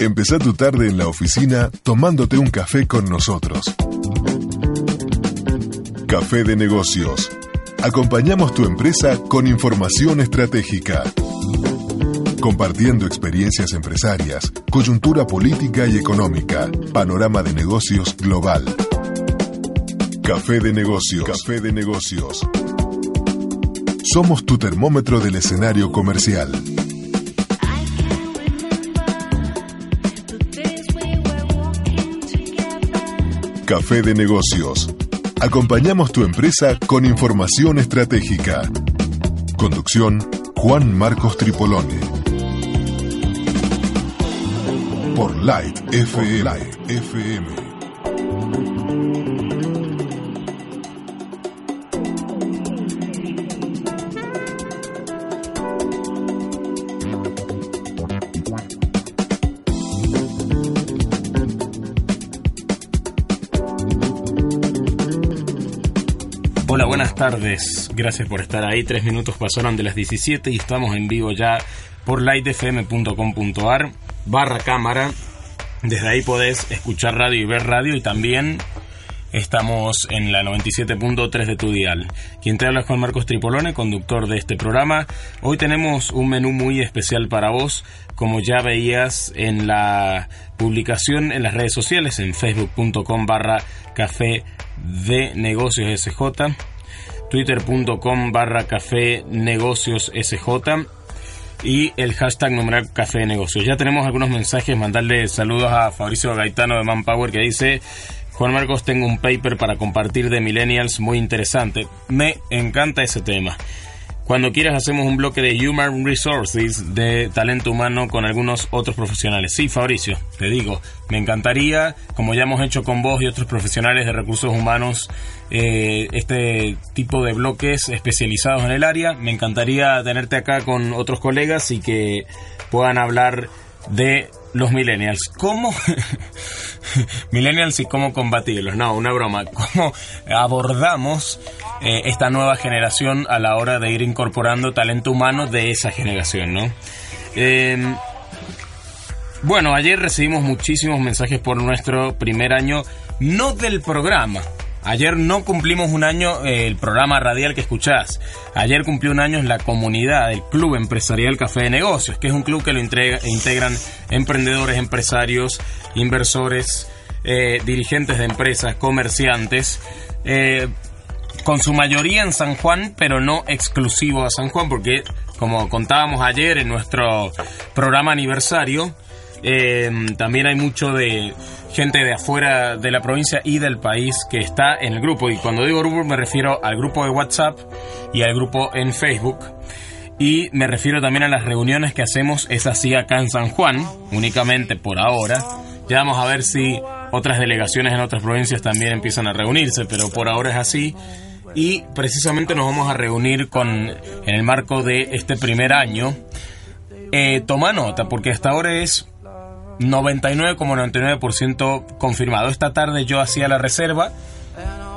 Empezá tu tarde en la oficina tomándote un café con nosotros. Café de negocios. Acompañamos tu empresa con información estratégica. Compartiendo experiencias empresarias, coyuntura política y económica, panorama de negocios global. Café de negocios. Café de negocios. Somos tu termómetro del escenario comercial. Café de negocios. Acompañamos tu empresa con información estratégica. Conducción Juan Marcos Tripolone. Por Light FM. Tardes. Gracias por estar ahí. Tres minutos pasaron de las 17 y estamos en vivo ya por lightfm.com.ar barra cámara. Desde ahí podés escuchar radio y ver radio y también estamos en la 97.3 de tu dial. Quien te habla es Juan Marcos Tripolone, conductor de este programa. Hoy tenemos un menú muy especial para vos, como ya veías en la publicación en las redes sociales, en facebook.com barra café de negocios SJ, twitter.com barra café negocios SJ y el hashtag numeral café de negocios. Ya tenemos algunos mensajes, mandarle saludos a Fabricio Gaetano de Manpower que dice Juan Marcos, tengo un paper para compartir de Millennials muy interesante. Me encanta ese tema. Cuando quieras hacemos un bloque de Human Resources, de talento humano con algunos otros profesionales. Sí, Fabricio, te digo, me encantaría, como ya hemos hecho con vos y otros profesionales de recursos humanos, eh, este tipo de bloques especializados en el área. Me encantaría tenerte acá con otros colegas y que puedan hablar de los millennials. ¿Cómo? millennials y cómo combatirlos. No, una broma. ¿Cómo abordamos eh, esta nueva generación a la hora de ir incorporando talento humano de esa generación, ¿no? Em, bueno, ayer recibimos muchísimos mensajes por nuestro primer año, no del programa, Ayer no cumplimos un año eh, el programa radial que escuchás. Ayer cumplió un año la comunidad del Club Empresarial Café de Negocios, que es un club que lo integran emprendedores, empresarios, inversores, eh, dirigentes de empresas, comerciantes. Eh, con su mayoría en San Juan, pero no exclusivo a San Juan, porque como contábamos ayer en nuestro programa aniversario, también hay mucho de gente de afuera de la provincia y del país que está en el grupo. Y cuando digo grupo me refiero al grupo de WhatsApp y al grupo en Facebook. Y me refiero también a las reuniones que hacemos, es así acá en San Juan, únicamente por ahora. Ya vamos a ver si otras delegaciones en otras provincias también empiezan a reunirse, pero por ahora es así. Y precisamente nos vamos a reunir con, en el marco de este primer año. Eh, toma nota, porque hasta ahora es 99,99% confirmado. Esta tarde yo hacía la reserva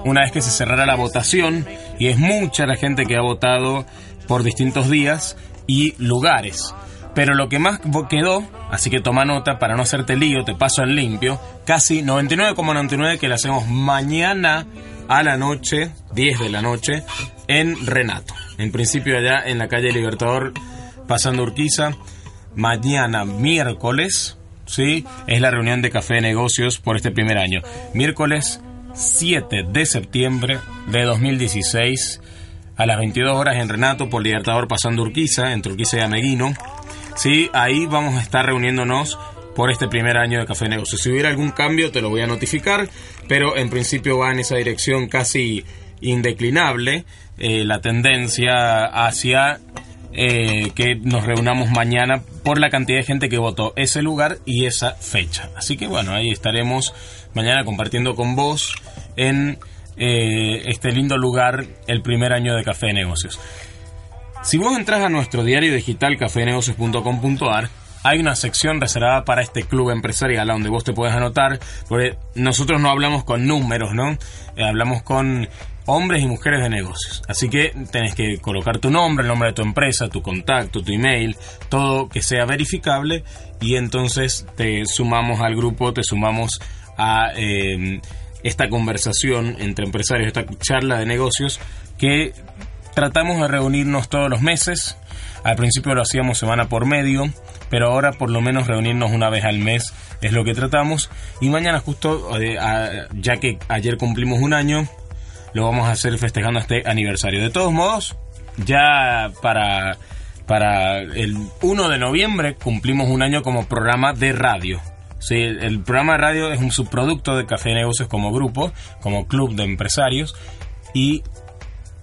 una vez que se cerrara la votación y es mucha la gente que ha votado por distintos días y lugares. Pero lo que más quedó, así que toma nota para no hacerte lío, te paso en limpio, casi 99,99 que la hacemos mañana a la noche, 10 de la noche, en Renato. En principio allá en la calle Libertador, pasando Urquiza, mañana miércoles ¿sí? Es la reunión de Café de Negocios por este primer año. Miércoles 7 de septiembre de 2016 a las 22 horas en Renato por Libertador pasando Urquiza, entre Urquiza y Ameguino. Sí, ahí vamos a estar reuniéndonos por este primer año de Café de Negocios. Si hubiera algún cambio te lo voy a notificar, pero en principio va en esa dirección casi indeclinable eh, la tendencia hacia eh, que nos reunamos mañana por la cantidad de gente que votó ese lugar y esa fecha. Así que bueno, ahí estaremos mañana compartiendo con vos en eh, este lindo lugar el primer año de Café de Negocios. Si vos entras a nuestro diario digital cafenegocios.com.ar, hay una sección reservada para este club empresarial donde vos te puedes anotar, porque nosotros no hablamos con números, ¿no? Eh, hablamos con hombres y mujeres de negocios. Así que tenés que colocar tu nombre, el nombre de tu empresa, tu contacto, tu email, todo que sea verificable y entonces te sumamos al grupo, te sumamos a eh, esta conversación entre empresarios, esta charla de negocios que tratamos de reunirnos todos los meses. Al principio lo hacíamos semana por medio, pero ahora por lo menos reunirnos una vez al mes es lo que tratamos. Y mañana justo, eh, ya que ayer cumplimos un año, lo vamos a hacer festejando este aniversario. De todos modos, ya para, para el 1 de noviembre cumplimos un año como programa de radio. Sí, el programa de radio es un subproducto de Café Negocios como grupo, como club de empresarios. Y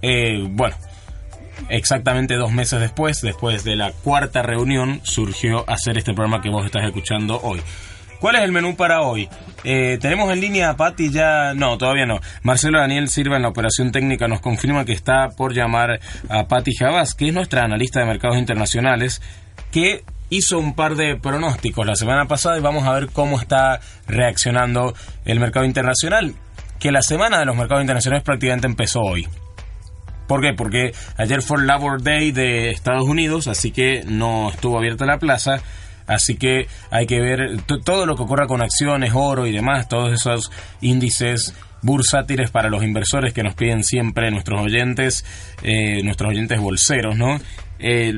eh, bueno, exactamente dos meses después, después de la cuarta reunión, surgió hacer este programa que vos estás escuchando hoy. ¿Cuál es el menú para hoy? Eh, tenemos en línea a Patti ya... No, todavía no. Marcelo Daniel Silva en la operación técnica nos confirma que está por llamar a Patti Javas, que es nuestra analista de mercados internacionales, que hizo un par de pronósticos la semana pasada y vamos a ver cómo está reaccionando el mercado internacional, que la semana de los mercados internacionales prácticamente empezó hoy. ¿Por qué? Porque ayer fue Labor Day de Estados Unidos, así que no estuvo abierta la plaza. Así que hay que ver todo lo que ocurra con acciones, oro y demás, todos esos índices bursátiles para los inversores que nos piden siempre nuestros oyentes, eh, nuestros oyentes bolseros, ¿no? Eh,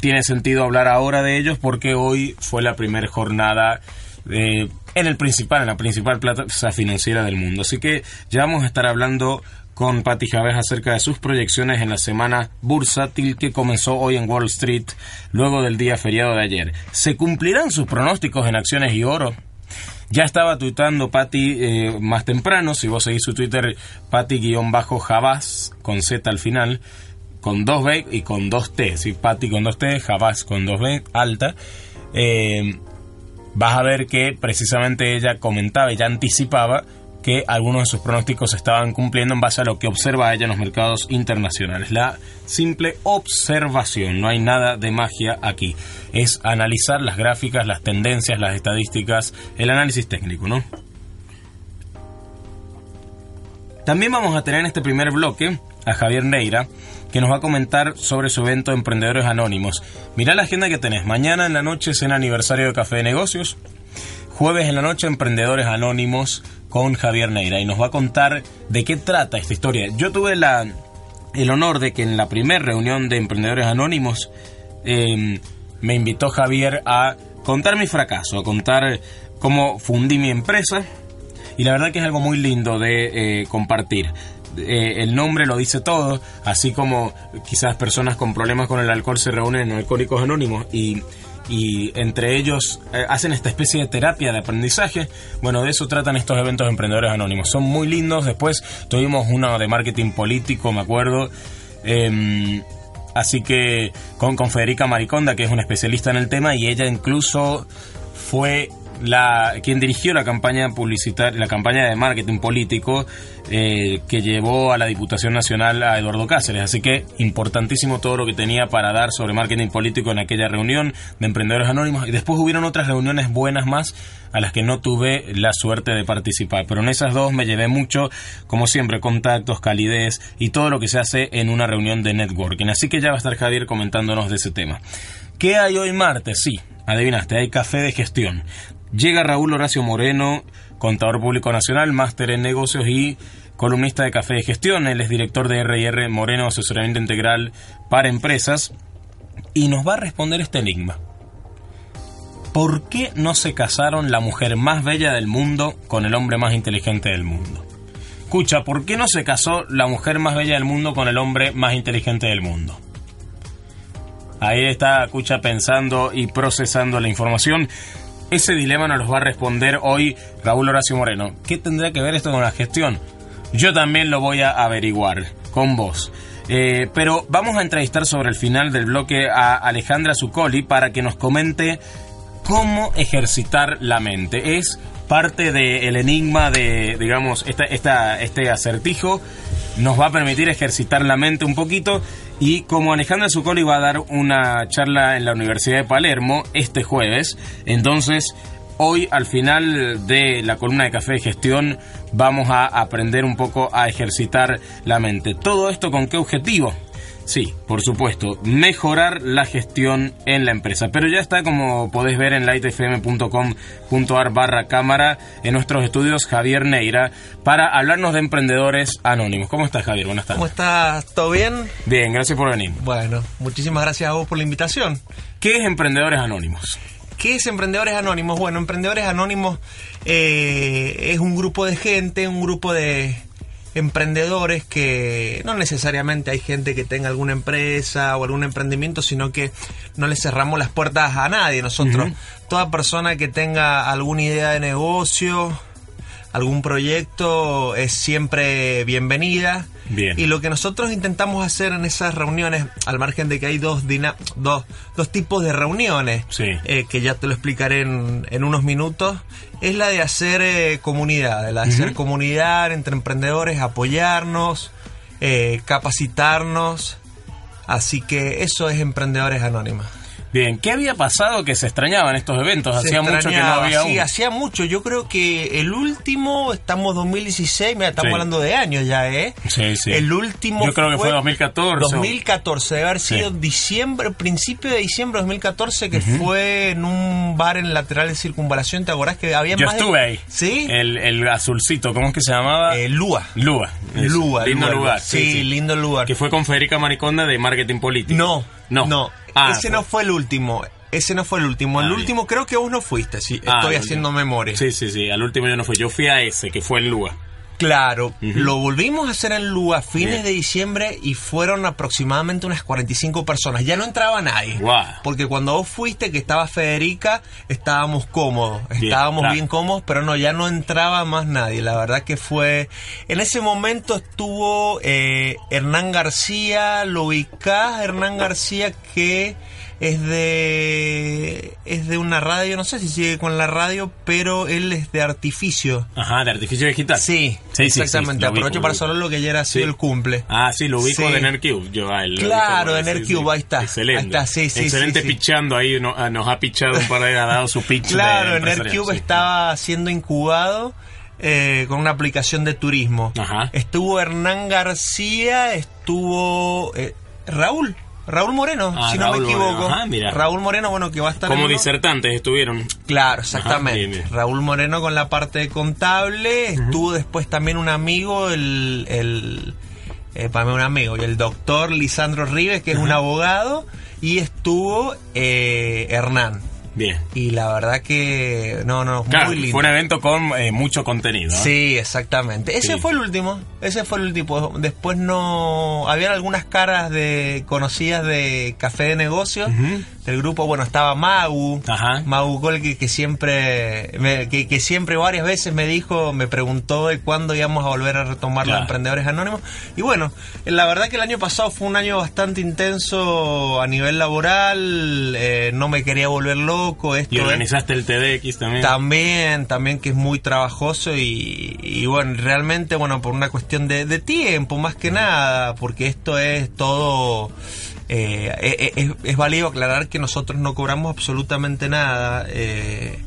tiene sentido hablar ahora de ellos porque hoy fue la primera jornada eh, en el principal, en la principal plaza financiera del mundo. Así que ya vamos a estar hablando con Patti Javés acerca de sus proyecciones en la semana bursátil que comenzó hoy en Wall Street luego del día feriado de ayer. ¿Se cumplirán sus pronósticos en acciones y oro? Ya estaba tuitando Patti eh, más temprano, si vos seguís su Twitter, Patti-Javas, con Z al final, con 2B y con 2T, ¿sí? Patti con 2T, Javas con 2B, alta. Eh, vas a ver que precisamente ella comentaba, ella anticipaba que algunos de sus pronósticos estaban cumpliendo en base a lo que observa ella en los mercados internacionales. La simple observación, no hay nada de magia aquí. Es analizar las gráficas, las tendencias, las estadísticas, el análisis técnico, ¿no? También vamos a tener en este primer bloque a Javier Neira, que nos va a comentar sobre su evento Emprendedores Anónimos. Mirá la agenda que tenés. Mañana en la noche es el aniversario de Café de Negocios. Jueves en la noche Emprendedores Anónimos con Javier Neira y nos va a contar de qué trata esta historia. Yo tuve el honor de que en la primera reunión de Emprendedores Anónimos em, me invitó Javier a contar mi fracaso, a contar cómo fundí mi empresa y la verdad que es algo muy lindo de eh, compartir. Eh, el nombre lo dice todo, así como quizás personas con problemas con el alcohol se reúnen en Alcohólicos Anónimos y y entre ellos eh, hacen esta especie de terapia de aprendizaje. Bueno, de eso tratan estos eventos de emprendedores anónimos. Son muy lindos. Después tuvimos uno de marketing político, me acuerdo. Em, así que con, con Federica Mariconda, que es una especialista en el tema, y ella incluso fue la, quien dirigió la campaña publicitaria, la campaña de marketing político eh, que llevó a la Diputación Nacional a Eduardo Cáceres. Así que importantísimo todo lo que tenía para dar sobre marketing político en aquella reunión de emprendedores anónimos. Y después hubieron otras reuniones buenas más a las que no tuve la suerte de participar. Pero en esas dos me llevé mucho, como siempre, contactos, calidez y todo lo que se hace en una reunión de networking. Así que ya va a estar Javier comentándonos de ese tema. ¿Qué hay hoy martes? Sí, adivinaste, hay café de gestión. Llega Raúl Horacio Moreno, contador público nacional, máster en negocios y columnista de Café de Gestión. Él es director de RR Moreno Asesoramiento Integral para Empresas y nos va a responder este enigma. ¿Por qué no se casaron la mujer más bella del mundo con el hombre más inteligente del mundo? Escucha, ¿por qué no se casó la mujer más bella del mundo con el hombre más inteligente del mundo? Ahí está Cucha pensando y procesando la información. Ese dilema nos lo va a responder hoy Raúl Horacio Moreno. ¿Qué tendrá que ver esto con la gestión? Yo también lo voy a averiguar con vos. Eh, pero vamos a entrevistar sobre el final del bloque a Alejandra Zuccoli para que nos comente cómo ejercitar la mente. Es parte del enigma de, digamos, esta, esta, este acertijo. Nos va a permitir ejercitar la mente un poquito. Y como Alejandra Zuccoli va a dar una charla en la Universidad de Palermo este jueves, entonces hoy al final de la columna de café de gestión vamos a aprender un poco a ejercitar la mente. ¿Todo esto con qué objetivo? Sí, por supuesto, mejorar la gestión en la empresa. Pero ya está, como podés ver en lightfm.com.ar barra cámara, en nuestros estudios Javier Neira, para hablarnos de emprendedores anónimos. ¿Cómo estás, Javier? Buenas tardes. ¿Cómo estás? ¿Todo bien? Bien, gracias por venir. Bueno, muchísimas gracias a vos por la invitación. ¿Qué es Emprendedores Anónimos? ¿Qué es Emprendedores Anónimos? Bueno, Emprendedores Anónimos eh, es un grupo de gente, un grupo de emprendedores que no necesariamente hay gente que tenga alguna empresa o algún emprendimiento, sino que no le cerramos las puertas a nadie. Nosotros, toda persona que tenga alguna idea de negocio, algún proyecto, es siempre bienvenida. Bien. Y lo que nosotros intentamos hacer en esas reuniones, al margen de que hay dos, dos, dos tipos de reuniones, Sí. eh, que ya te lo explicaré en, en unos minutos, es la de hacer eh, comunidad, la de hacer comunidad entre emprendedores, apoyarnos, eh, capacitarnos. Así que eso es Emprendedores Anónimos. Bien, ¿qué había pasado que se extrañaban estos eventos? Se Hacía mucho que no había Sí, hacía mucho. Yo creo que el último, estamos 2016, mira, estamos Sí. hablando de años ya, ¿eh? Sí, sí. El último Yo creo que fue 2014. 2014, debe haber Sí. sido diciembre, principio de diciembre de 2014, que fue en un bar en lateral de circunvalación. ¿Te acordás que había Yo más de- estuve ahí. ¿Sí? El, el azulcito, ¿cómo es que se llamaba? Eh, Lua. Lua. Eso. Lua. Lindo lugar. Sí, lindo lugar. Que fue con Federica Mariconda de Marketing Político. No, No. no. Ah, ese no fue el último. Ese no fue el último. Ah, el bien. último creo que vos no fuiste. Sí, Ah, estoy el haciendo memoria. Sí, sí, sí. Al último yo no fui. Yo fui a ese, que fue en Lua. Claro, lo volvimos a hacer en Lua a fines Bien. de diciembre y fueron aproximadamente unas 45 personas. Ya no entraba nadie. Porque cuando vos fuiste, que estaba Federica, estábamos cómodos. Bien, estábamos claro. bien cómodos, pero no, ya no entraba más nadie. La verdad que fue... En ese momento estuvo eh, Hernán García, lo ubicás, Hernán García que es de es de una radio, no sé si sigue con la radio, pero él es de artificio. Ajá, de artificio digital. Sí, Sí, sí, exactamente. sí, lo ubico, Aprovecho lo para ubico. saludarlo que ayer ha sido Sí. el cumple. Ah, sí, lo ubico Sí. de Nerdcube. Yo, lo Claro, de sí, Nerdcube, sí. ahí está. Excelente. Ahí está, sí, sí, Excelente sí, sí. pichando ahí. no- ah, nos ha pichado un par de ha dado su pitch. Claro, sí. estaba siendo incubado eh, con una aplicación de turismo. Ajá. Estuvo Hernán García, estuvo eh, Raúl. Raúl Moreno, Ah, si no Raúl me equivoco. Moreno, ajá, mira. Raúl Moreno, bueno, que va a estar Como en disertantes estuvieron. Claro, exactamente. bien, bien. Raúl Moreno con la parte contable. Estuvo después también un amigo, el, el eh, para mí un amigo, y el doctor Lisandro Rives, que es un abogado. Y estuvo eh, Hernán. Bien. Y la verdad que, no, no, Claro, muy lindo. fue un evento con eh, mucho contenido. ¿no? Sí, exactamente. Ese Sí. fue el último. Ese fue el último. Después no. Habían algunas caras de conocidas de café de negocios. Del grupo, bueno, estaba Magu. Ajá. Magu Golgi, que siempre. me- que, que siempre varias veces me dijo, me preguntó de cuándo íbamos a volver a retomar Claro. los emprendedores anónimos. Y bueno, la verdad que el año pasado fue un año bastante intenso a nivel laboral. eh, no me quería volver loco. Esto Y es- organizaste el TDX también. también, también que es muy trabajoso y, y bueno, realmente, bueno, por una cuestión de, de tiempo, más que nada, porque esto es todo... eh, eh, es, es válido aclarar que nosotros no cobramos absolutamente nada eh,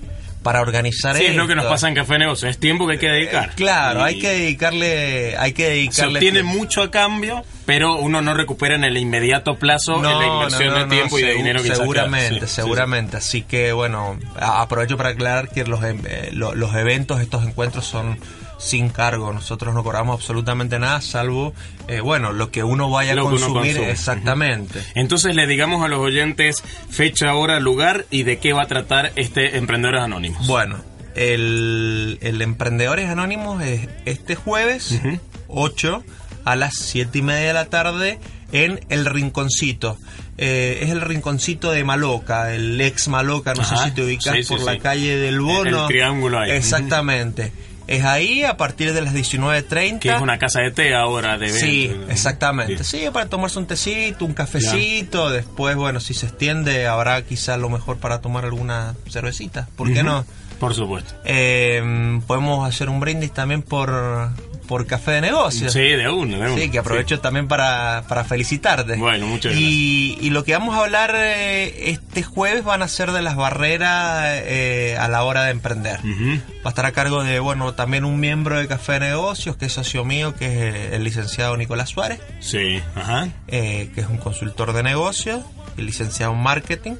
para organizar Sí, es lo que nos pasa en Café Negocio. Es tiempo que hay que dedicar. Eh, Claro, Y hay que dedicarle, hay que Se dedicarle obtiene tiempo. mucho a cambio, pero uno no recupera en el inmediato plazo en la inversión no, de no, tiempo y de dinero que seguramente, saca. Sí, sí, seguramente. Así que bueno, aprovecho para aclarar que los, em- eh, lo- los eventos, estos encuentros son sin cargo. Nosotros no cobramos absolutamente nada, salvo eh, bueno lo que uno vaya Lo a consumir. Exactamente. Entonces le digamos a los oyentes fecha, hora, lugar y de qué va a tratar este Emprendedores Anónimos. Bueno, el, el Emprendedores Anónimos es este jueves, 8 a las 7 y media de la tarde en El Rinconcito. Eh, es el Rinconcito de Maloca, el ex Maloca, no Ajá, sé si te ubicas sí, sí, por la calle del El- Bono. el triángulo ahí. Exactamente. es ahí a partir de las 19.30. Que es una casa de té ahora de Sí, exactamente. Sí, para tomarse un tecito, un cafecito. Después, bueno, si se extiende, habrá quizá lo mejor para tomar alguna cervecita. ¿Por qué no? Por supuesto. Eh, podemos hacer un brindis también por, por café de negocio. Sí, de uno, de uno. Sí, que aprovecho también para, para felicitarte. Bueno, muchas gracias. Y, y lo que vamos a hablar eh, este jueves van a ser de las barreras eh, a la hora de emprender. Va a estar a cargo de, bueno, también un miembro de Café de Negocios, que es socio mío, que es el licenciado Nicolás Suárez, Sí, ajá. eh, que es un consultor de negocios, licenciado en marketing.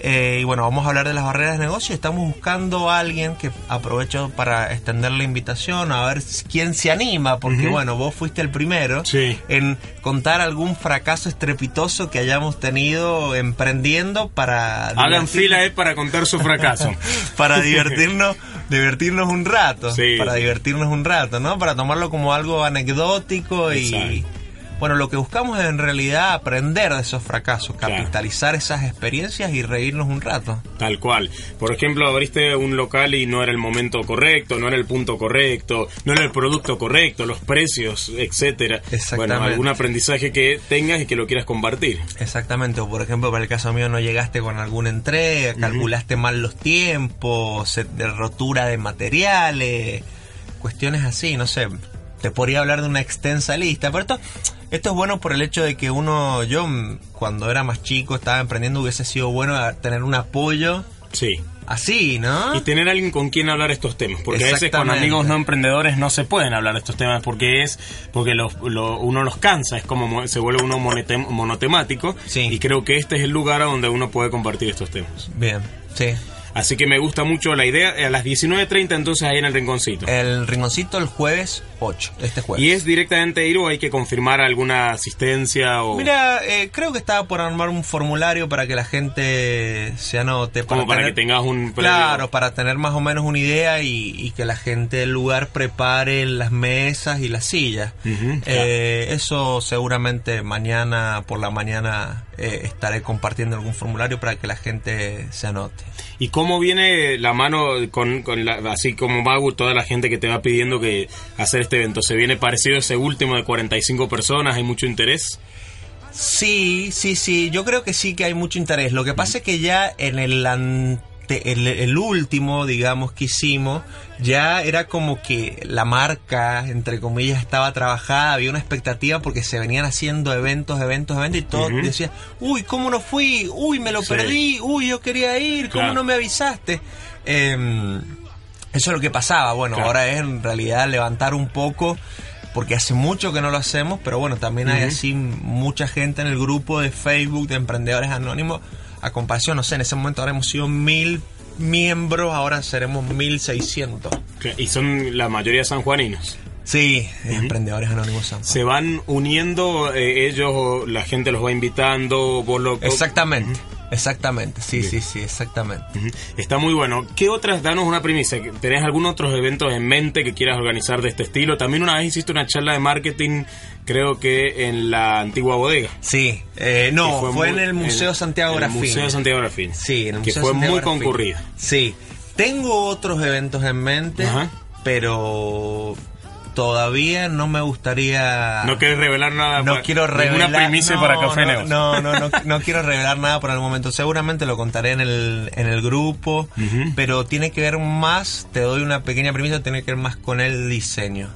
Eh, y bueno, vamos a hablar de las barreras de negocio. Estamos buscando a alguien que aprovecho para extender la invitación, a ver quién se anima, porque bueno, vos fuiste el primero Sí. en contar algún fracaso estrepitoso que hayamos tenido emprendiendo para Hagan fila eh, para contar su fracaso. para divertirnos divertirnos un rato Sí, para sí. divertirnos un rato no para tomarlo como algo anecdótico y. bueno lo que buscamos es en realidad aprender de esos fracasos Claro. capitalizar esas experiencias y reírnos un rato Tal cual. Por ejemplo, abriste un local y no era el momento correcto, no era el punto correcto, no era el producto correcto, los precios, etcétera. Exactamente. Bueno, algún aprendizaje que tengas y que lo quieras compartir. Exactamente, o por ejemplo, para el caso mío no llegaste con alguna entrega, calculaste mal los tiempos, de rotura de materiales, cuestiones así, no sé. Te podría hablar de una extensa lista, pero esto, esto es bueno por el hecho de que uno, yo mm, cuando era más chico, estaba emprendiendo, hubiese sido bueno tener un apoyo Sí. así, ¿no? Y tener alguien con quien hablar estos temas, porque a veces con amigos no emprendedores no se pueden hablar estos temas porque es porque los, lo- uno los cansa, es como mo- se vuelve uno monete- monotemático Sí. y creo que este es el lugar a donde uno puede compartir estos temas. Bien, sí. Así que me gusta mucho la idea, a las 19.30 entonces ahí en el rinconcito. El rinconcito el jueves 8, este jueves. ¿Y es directamente ir o hay que confirmar alguna asistencia o Mira, eh, creo que estaba por armar un formulario para que la gente se anote. como para tener- que tengas un previo- Claro, para tener más o menos una idea y, y que la gente del lugar prepare las mesas y las sillas. Eh, Eso seguramente mañana por la mañana eh, estaré compartiendo algún formulario para que la gente se anote. ¿Y cómo viene la mano con, con la, así como va toda la gente que te va pidiendo que hacer este evento? ¿Se viene parecido a ese último de 45 personas? ¿Hay mucho interés? Sí, sí, sí, yo creo que sí que hay mucho interés. Lo que pasa es que ya en el ante- el, el último, digamos, que hicimos, ya era como que la marca, entre comillas, estaba trabajada, había una expectativa porque se venían haciendo eventos, eventos, eventos y todo Ujú. decía, uy, ¿cómo no fui? Uy, me lo Sí. perdí, uy, yo quería ir, ¿cómo Claro. no me avisaste? Em, eso es lo que pasaba. Bueno, Claro. ahora es en realidad levantar un poco, porque hace mucho que no lo hacemos, pero bueno, también hay así mucha gente en el grupo de Facebook de Emprendedores Anónimos. A comparación, no sé, en ese momento ahora hemos sido mil miembros, ahora seremos mil seiscientos. Que- Y son la mayoría sanjuaninos. Sí, Emprendedores Anónimos San Juan. ¿Se van uniendo eh, ellos o la gente los va invitando? Vos lo, Exactamente, exactamente, sí, sí, sí, exactamente. Está muy bueno. ¿Qué otras? Danos una primicia. ¿Tenés algunos otros eventos en mente que quieras organizar de este estilo? También una vez hiciste una charla de marketing, creo que en la antigua bodega. Sí, eh, no, Que fue, muy- en el Museo Santiago en el Grafín. Museo Santiago Grafín. Sí, en el Que Museo fue Santiago muy Grafín. concurrida. Sí. Tengo otros eventos en mente, pero todavía no me gustaría... No quieres revelar nada. No para- quiero revelar Ninguna primicia no, para Café no, no, no, no, no quiero revelar nada por el momento. Seguramente lo contaré en el, en el grupo, pero tiene que ver más, te doy una pequeña premisa, tiene que ver más con el diseño,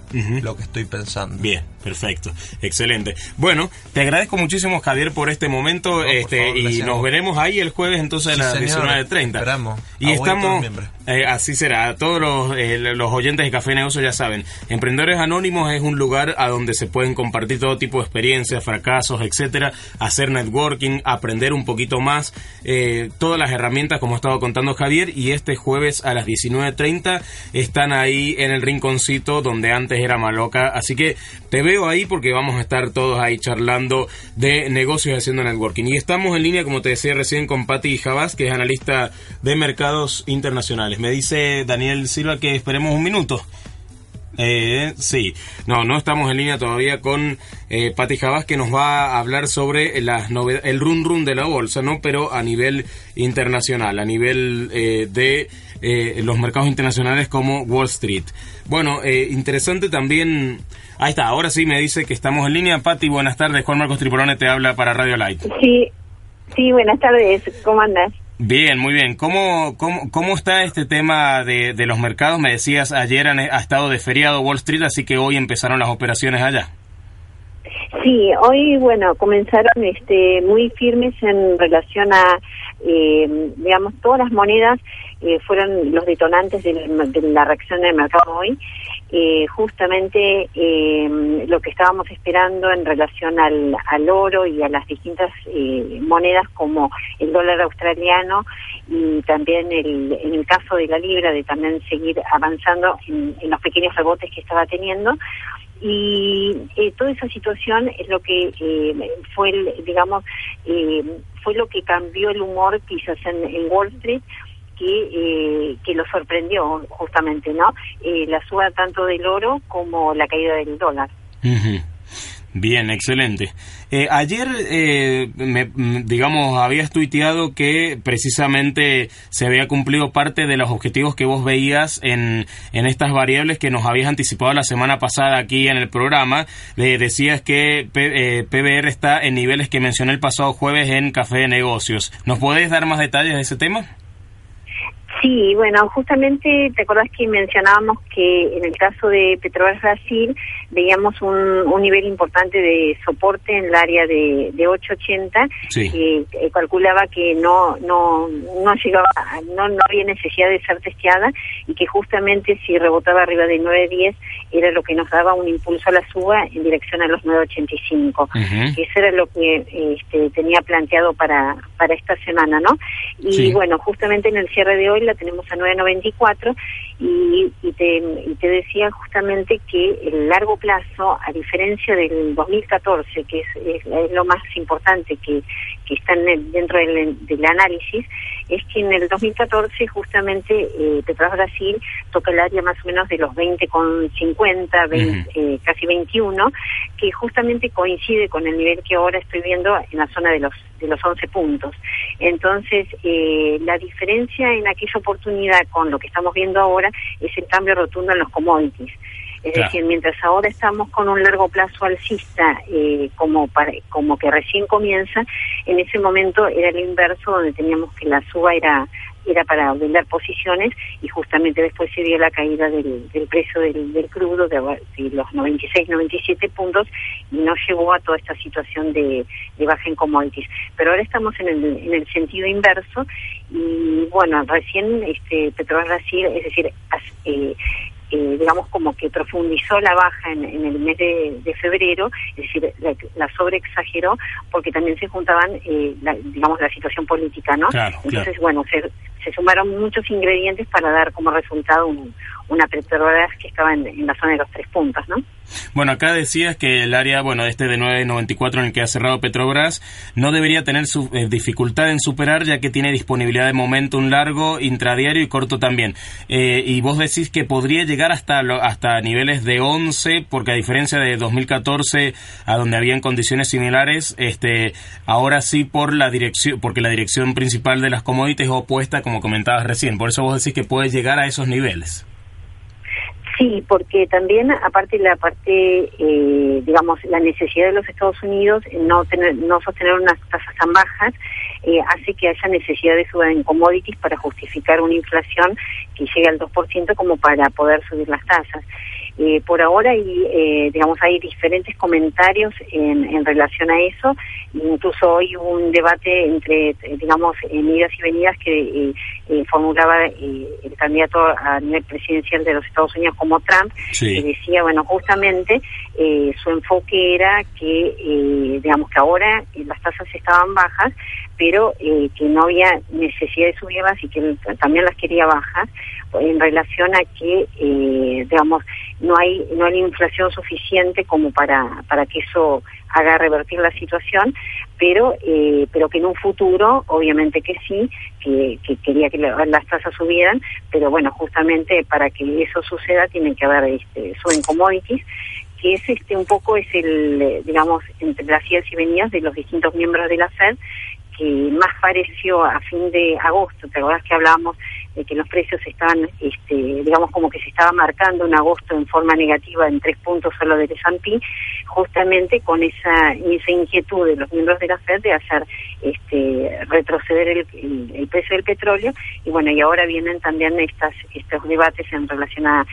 lo que estoy pensando. Bien, perfecto, excelente. Bueno, te agradezco muchísimo Javier por este momento este favor, y nos veremos ahí el jueves entonces Sí, a las señor. 19.30. Esperamos. Y estamos. Eh, así será, todos los, eh, los oyentes de Café Negocio ya saben, Emprendedores Anónimos es un lugar a donde se pueden compartir todo tipo de experiencias, fracasos, etcétera, hacer networking, aprender un poquito más, eh, todas las herramientas como ha estado contando Javier y este jueves a las 19.30 están ahí en el rinconcito donde antes era Maloca, así que te veo ahí porque vamos a estar todos ahí charlando de negocios haciendo networking. Y estamos en línea, como te decía recién, con Patti Javas, que es analista de mercados internacionales. Me dice Daniel Silva que esperemos un minuto. Eh, sí, no, no estamos en línea todavía con eh, Pati Jabás que nos va a hablar sobre las el run run de la bolsa, ¿no? Pero a nivel internacional, a nivel eh, de eh, los mercados internacionales como Wall Street. Bueno, eh, interesante también. Ahí está, ahora sí me dice que estamos en línea. Pati, buenas tardes. Juan Marcos Tripolone te habla para Radio Light. Sí, sí, buenas tardes. ¿Cómo andas? Bien, muy bien. ¿Cómo, cómo, cómo está este tema de, de los mercados? Me decías, ayer han, ha estado de feriado Wall Street, así que hoy empezaron las operaciones allá. Sí, hoy, bueno, comenzaron este, muy firmes en relación a, eh, digamos, todas las monedas eh, fueron los detonantes de, la reacción del mercado hoy. Eh, justamente eh, lo que estábamos esperando en relación al, al oro y a las distintas eh, monedas como el dólar australiano y también el, en el caso de la libra de también seguir avanzando en, los pequeños rebotes que estaba teniendo. Y eh, toda esa situación es lo que eh, fue el, digamos eh, fue lo que cambió el humor quizás en, en Wall Street que eh, que lo sorprendió justamente no eh, la suba tanto del oro como la caída del dólar. Bien, excelente. Eh, ayer, eh, me, digamos, habías tuiteado que precisamente se había cumplido parte de los objetivos que vos veías en, en estas variables que nos habías anticipado la semana pasada aquí en el programa. Le decías que P- eh, PBR está en niveles que mencioné el pasado jueves en Café de Negocios. ¿Nos podés dar más detalles de ese tema? Sí, bueno, justamente te acordás que mencionábamos que en el caso de Petrobras Brasil veíamos un, un nivel importante de soporte en el área de, de 880 Sí. que eh, calculaba que no no no llegaba no no había necesidad de ser testeada y que justamente si rebotaba arriba de 910 era lo que nos daba un impulso a la suba en dirección a los 985 Ujú. que eso era lo que este, tenía planteado para, para esta semana, ¿no? Y Sí. bueno, justamente en el cierre de hoy la tenemos a 9.94 y, y, te, y te decía justamente que el largo plazo, a diferencia del 2014, que es, es- es lo más importante que, que está en el- dentro del, del análisis, es que en el 2014 justamente eh, Petrobras Brasil toca el área más o menos de los 20,50, 20, eh, casi 21, que justamente coincide con el nivel que ahora estoy viendo en la zona de los de los 11 puntos. Entonces, eh, la diferencia en aquella oportunidad con lo que estamos viendo ahora es el cambio rotundo en los commodities. Es Claro. decir, mientras ahora estamos con un largo plazo alcista, eh, como para, como que recién comienza, en ese momento era el inverso, donde teníamos que la suba era era para vender posiciones y justamente después se dio la caída del, del precio del, del crudo de, de los 96, 97 puntos y no llegó a toda esta situación de, de baja en commodities. Pero ahora estamos en el, en el sentido inverso y bueno, recién este Petrobras Brasil, es decir, as- eh, eh, digamos como que profundizó la baja en, en el mes de, de febrero, es decir, la, la sobreexageró porque también se juntaban, eh, la- digamos, la situación política, ¿no? Claro, Entonces, bueno, se, se sumaron muchos ingredientes para dar como resultado un- una Petrobras que estaba en, la zona de los tres puntos, ¿no? Bueno, acá decías que el área, bueno, este de 9.94 en el que ha cerrado Petrobras, no debería tener su, eh, dificultad en superar ya que tiene disponibilidad de momentum largo, intradiario y corto también. Eh, y vos decís que podría llegar hasta, lo- hasta niveles de 11, porque a diferencia de 2014, a donde habían condiciones similares, este, ahora sí por la dirección, porque la dirección principal de las commodities es opuesta, como comentabas recién. Por eso vos decís que puede llegar a esos niveles. Sí, porque también, aparte la parte, eh, digamos, la necesidad de los Estados Unidos no tener, no sostener unas tasas tan bajas, eh, hace que haya necesidad de subir en commodities para justificar una inflación que llegue al 2% como para poder subir las tasas. Eh, por ahora, hay, eh, digamos, hay diferentes comentarios en, en relación a eso. Incluso hoy hubo un debate entre, eh, digamos, en idas y venidas que eh, eh, formulaba eh, el candidato a nivel presidencial de los Estados Unidos como Trump, Sí. que decía, bueno, justamente eh, su enfoque era que, digamos, que ahora las tasas estaban bajas, pero eh, que no había necesidad de subirlas y que también las quería bajar en relación a que, eh, digamos, no hay no hay inflación suficiente como para para que eso haga revertir la situación, pero eh, pero que en un futuro, obviamente que sí, que, quería que las tasas subieran, pero bueno, justamente para que eso suceda tienen que haber este, suben commodities que es este un poco es el digamos entre las idas y venidas de los distintos miembros de la Fed que más pareció a fin de agosto, ¿te acordás que hablábamos de que los precios estaban, este, digamos, como que se estaba marcando en agosto en forma negativa en tres puntos solo del S&P, justamente con esa, esa inquietud de los miembros de la Fed de hacer este, retroceder el, precio del petróleo y bueno, y ahora vienen también estas, estos debates en relación a,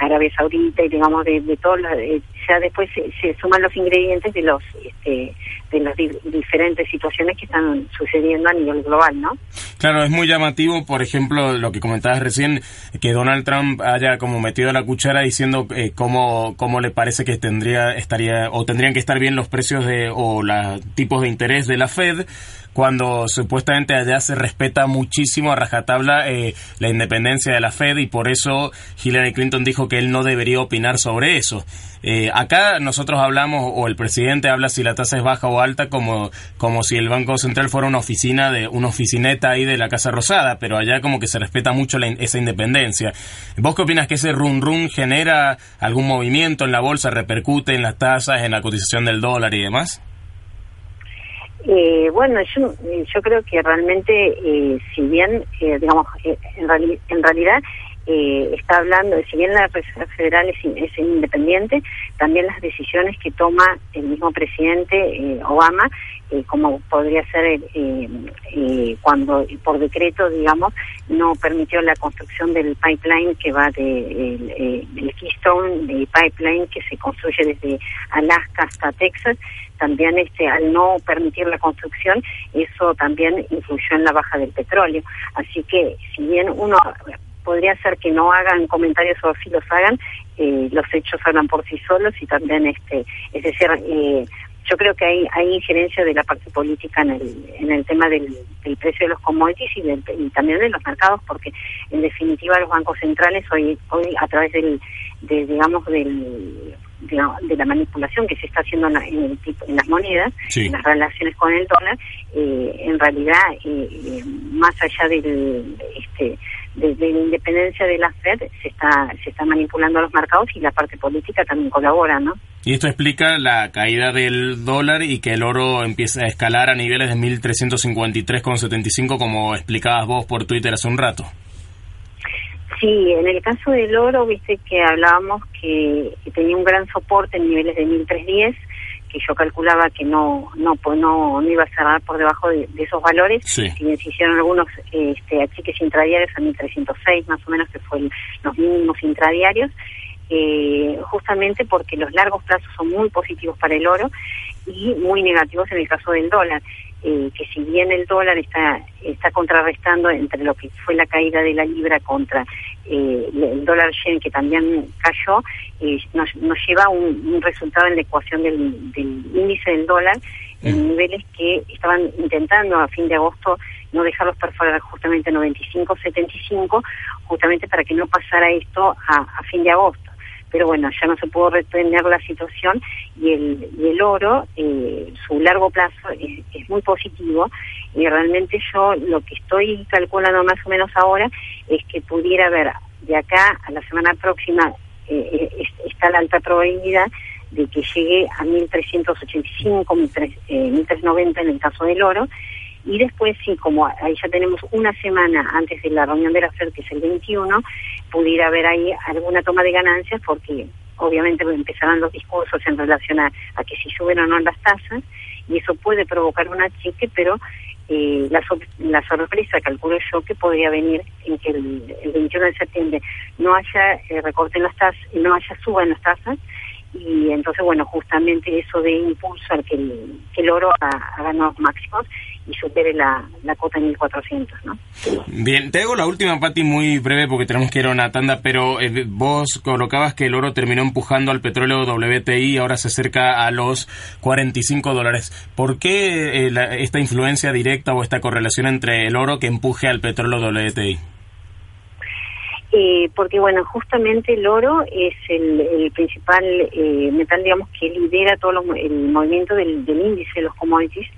Arabia Saudita y digamos de, de todo, eh, ya después se, suman los ingredientes de los este, de las diferentes situaciones que están sucediendo a nivel global, ¿no? Claro, es muy llamativo, por ejemplo, lo que comentabas recién, que Donald Trump haya como metido la cuchara diciendo eh, cómo, cómo le parece que tendría, estaría, o tendrían que estar bien los precios de, o los tipos de interés de la Fed, cuando supuestamente allá se respeta muchísimo a rajatabla eh, la independencia de la Fed y por eso Hillary Clinton dijo que él no debería opinar sobre eso. Eh, acá nosotros hablamos, o el presidente habla si la tasa es baja o alta, como, como si el Banco Central fuera una oficina de una oficineta ahí de la Casa Rosada, pero allá como que se respeta mucho esa independencia. ¿Vos qué opinas que ese run run genera algún movimiento en la bolsa, repercute en las tasas, en la cotización del dólar y demás? Eh, bueno, yo, yo creo que realmente, eh, si bien, eh, digamos, en, en realidad eh, está hablando, si bien la Reserva Federal es, es, independiente, también las decisiones que toma el mismo presidente eh, Obama, eh, como podría ser cuando por decreto, digamos, no permitió la construcción del pipeline que va de el Keystone Pipeline que se construye desde Alaska hasta Texas, también este al no permitir la construcción eso también influyó en la baja del petróleo. Así que si bien uno podría ser que no hagan comentarios o si los hagan, eh, los hechos hablan por sí solos y también, este, es decir, eh, yo creo que hay, hay injerencia de la parte política en el, en el tema del, precio de los commodities y, también de los mercados, porque en definitiva los bancos centrales hoy, hoy a través del, de, digamos, del de la, manipulación que se está haciendo en, en, en las monedas, en las relaciones con el dólar, eh, en realidad, eh, más allá del, este, desde la independencia de la Fed se está se está manipulando los mercados y la parte política también colabora, ¿no? Y esto explica la caída del dólar y que el oro empieza a escalar a niveles de 1353,75 como explicabas vos por Twitter hace un rato. Sí, en el caso del oro, viste que hablábamos que, que tenía un gran soporte en niveles de 1310 que yo calculaba que no no pues no, no iba a cerrar por debajo de, esos valores. Y se hicieron algunos este, achiques intradiarios a 1306 más o menos que fue los mínimos intradiarios eh, justamente porque los largos plazos son muy positivos para el oro y muy negativos en el caso del dólar eh, que si bien el dólar está está contrarrestando entre lo que fue la caída de la libra contra eh, el dólar yen que también cayó, eh, nos, lleva un, un resultado en la ecuación del, del índice del dólar en niveles que estaban intentando a fin de agosto no dejarlos perforar justamente 95-75, justamente para que no pasara esto a, a fin de agosto pero bueno, ya no se pudo retener la situación y el, y el oro, eh, su largo plazo es, muy positivo. Y realmente yo lo que estoy calculando más o menos ahora es que pudiera haber de acá a la semana próxima eh, eh está la alta probabilidad de que llegue a 1385, 1390 en el caso del oro y después, sí, como ahí ya tenemos una semana antes de la reunión de la FED, que es el 21, pudiera haber ahí alguna toma de ganancias, porque obviamente empezarán los discursos en relación a, que si suben o no las tasas, y eso puede provocar una chique, pero eh, la, la sorpresa, calculo yo, que podría venir en que el, 21 de septiembre no haya eh, recorte en las tasas, no haya suba en las tasas, y entonces, bueno, justamente eso de impulso al que el, que el oro haga nuevos máximos y supere la, la cota en 1400, ¿no? Bien, te hago la última, Pati, muy breve porque tenemos que ir a una tanda, pero eh, vos colocabas que el oro terminó empujando al petróleo WTI y ahora se acerca a los 45 dólares. ¿Por qué eh, esta influencia directa o esta correlación entre el oro que empuje al petróleo WTI? Eh, porque bueno, justamente el oro es el, principal eh, metal, digamos, que lidera todo el movimiento del, del índice de los commodities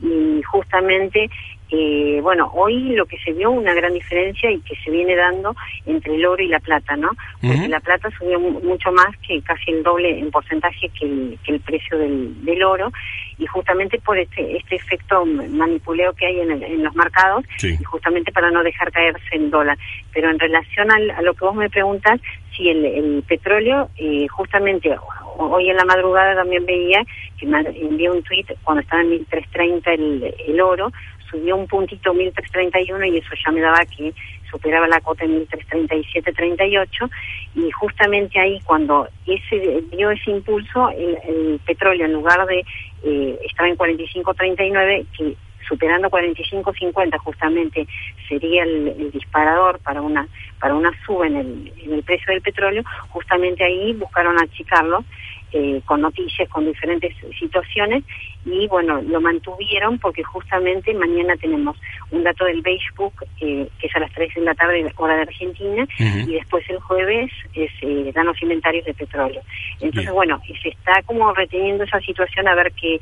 y justamente eh, bueno, hoy lo que se vio una gran diferencia y que se viene dando entre el oro y la plata, ¿no? Porque la plata subió mucho más que casi el doble en porcentaje que el, que el precio del, del, oro y justamente por este, este efecto manipuleo que hay en, los mercados y justamente para no dejar caerse el dólar. Pero en relación a lo que vos me preguntas, si el, petróleo, eh, justamente hoy en la madrugada también veía que me envió un tweet cuando estaba en 1330 el, el oro, subió un puntito 1331 y eso ya me daba que superaba la cota en 1337-38 y justamente ahí cuando ese dio ese impulso el, petróleo en lugar de eh, estar en 45-39 que superando 45.50 justamente sería el, disparador para una para una suba en el, en el precio del petróleo, justamente ahí buscaron achicarlo eh, con noticias, con diferentes situaciones y bueno, lo mantuvieron porque justamente mañana tenemos un dato del Beige Book eh, que es a las 3 de la tarde hora de Argentina y después el jueves es, eh, dan los inventarios de petróleo. Entonces bueno, se está como reteniendo esa situación a ver que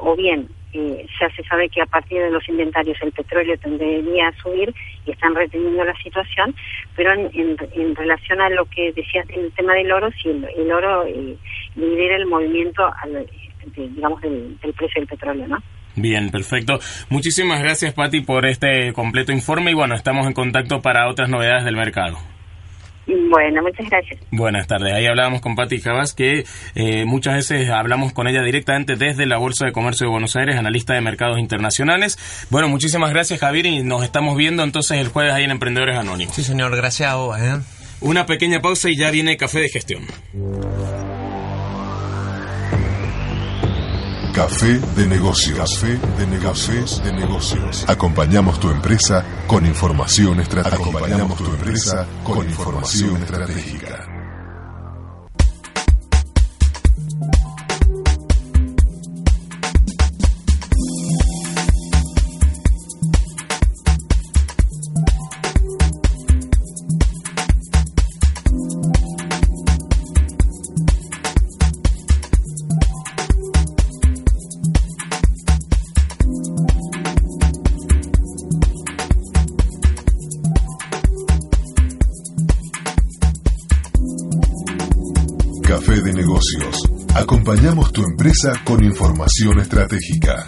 o bien ya se sabe que a partir de los inventarios el petróleo tendría a subir y están reteniendo la situación, pero en, en, relación a lo que decías del tema del oro, si el, oro eh, lidera el movimiento digamos del, del precio del petróleo, ¿no? Bien, perfecto. Muchísimas gracias, Patti, por este completo informe y bueno, estamos en contacto para otras novedades del mercado. Bueno, muchas gracias. Buenas tardes. Ahí hablábamos con Patti Javas, que eh, muchas veces hablamos con ella directamente desde la Bolsa de Comercio de Buenos Aires, analista de mercados internacionales. Bueno, muchísimas gracias, Javier, y nos estamos viendo entonces el jueves ahí en Emprendedores Anónimos. Sí, señor, gracias a vos. ¿eh? Una pequeña pausa y ya viene Café de Gestión. Café de negocios. Café de negocios. de negocios. Acompañamos tu empresa con información estratégica. Acompañamos tu empresa con información estratégica. Con información estratégica.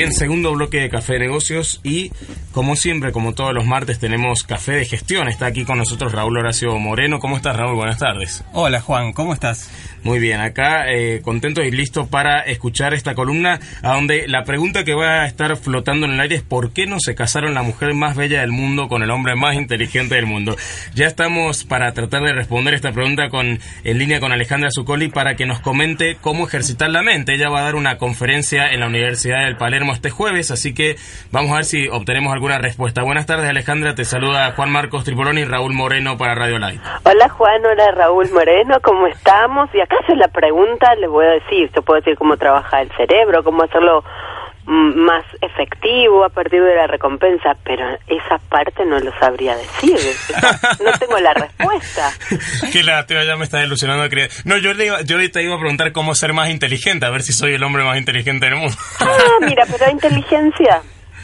Bien, segundo bloque de Café de Negocios y como siempre, como todos los martes, tenemos Café de Gestión. Está aquí con nosotros Raúl Horacio Moreno. ¿Cómo estás, Raúl? Buenas tardes. Hola, Juan. ¿Cómo estás? Muy bien, acá eh, contento y listo para escuchar esta columna, a donde la pregunta que va a estar flotando en el aire es ¿por qué no se casaron la mujer más bella del mundo con el hombre más inteligente del mundo? Ya estamos para tratar de responder esta pregunta con en línea con Alejandra Zuccoli para que nos comente cómo ejercitar la mente. Ella va a dar una conferencia en la Universidad del Palermo este jueves, así que vamos a ver si obtenemos alguna respuesta. Buenas tardes, Alejandra. Te saluda Juan Marcos Tripoloni y Raúl Moreno para Radio Live. Hola, Juan. Hola, Raúl Moreno. ¿Cómo estamos? La pregunta, le voy a decir, te puedo decir cómo trabaja el cerebro, cómo hacerlo mm, más efectivo a partir de la recompensa, pero esa parte no lo sabría decir. No tengo la respuesta. Qué lástima, ya me está ilusionando. No, yo, le iba, yo te iba a preguntar cómo ser más inteligente, a ver si soy el hombre más inteligente del mundo. Ah, mira, pero inteligencia,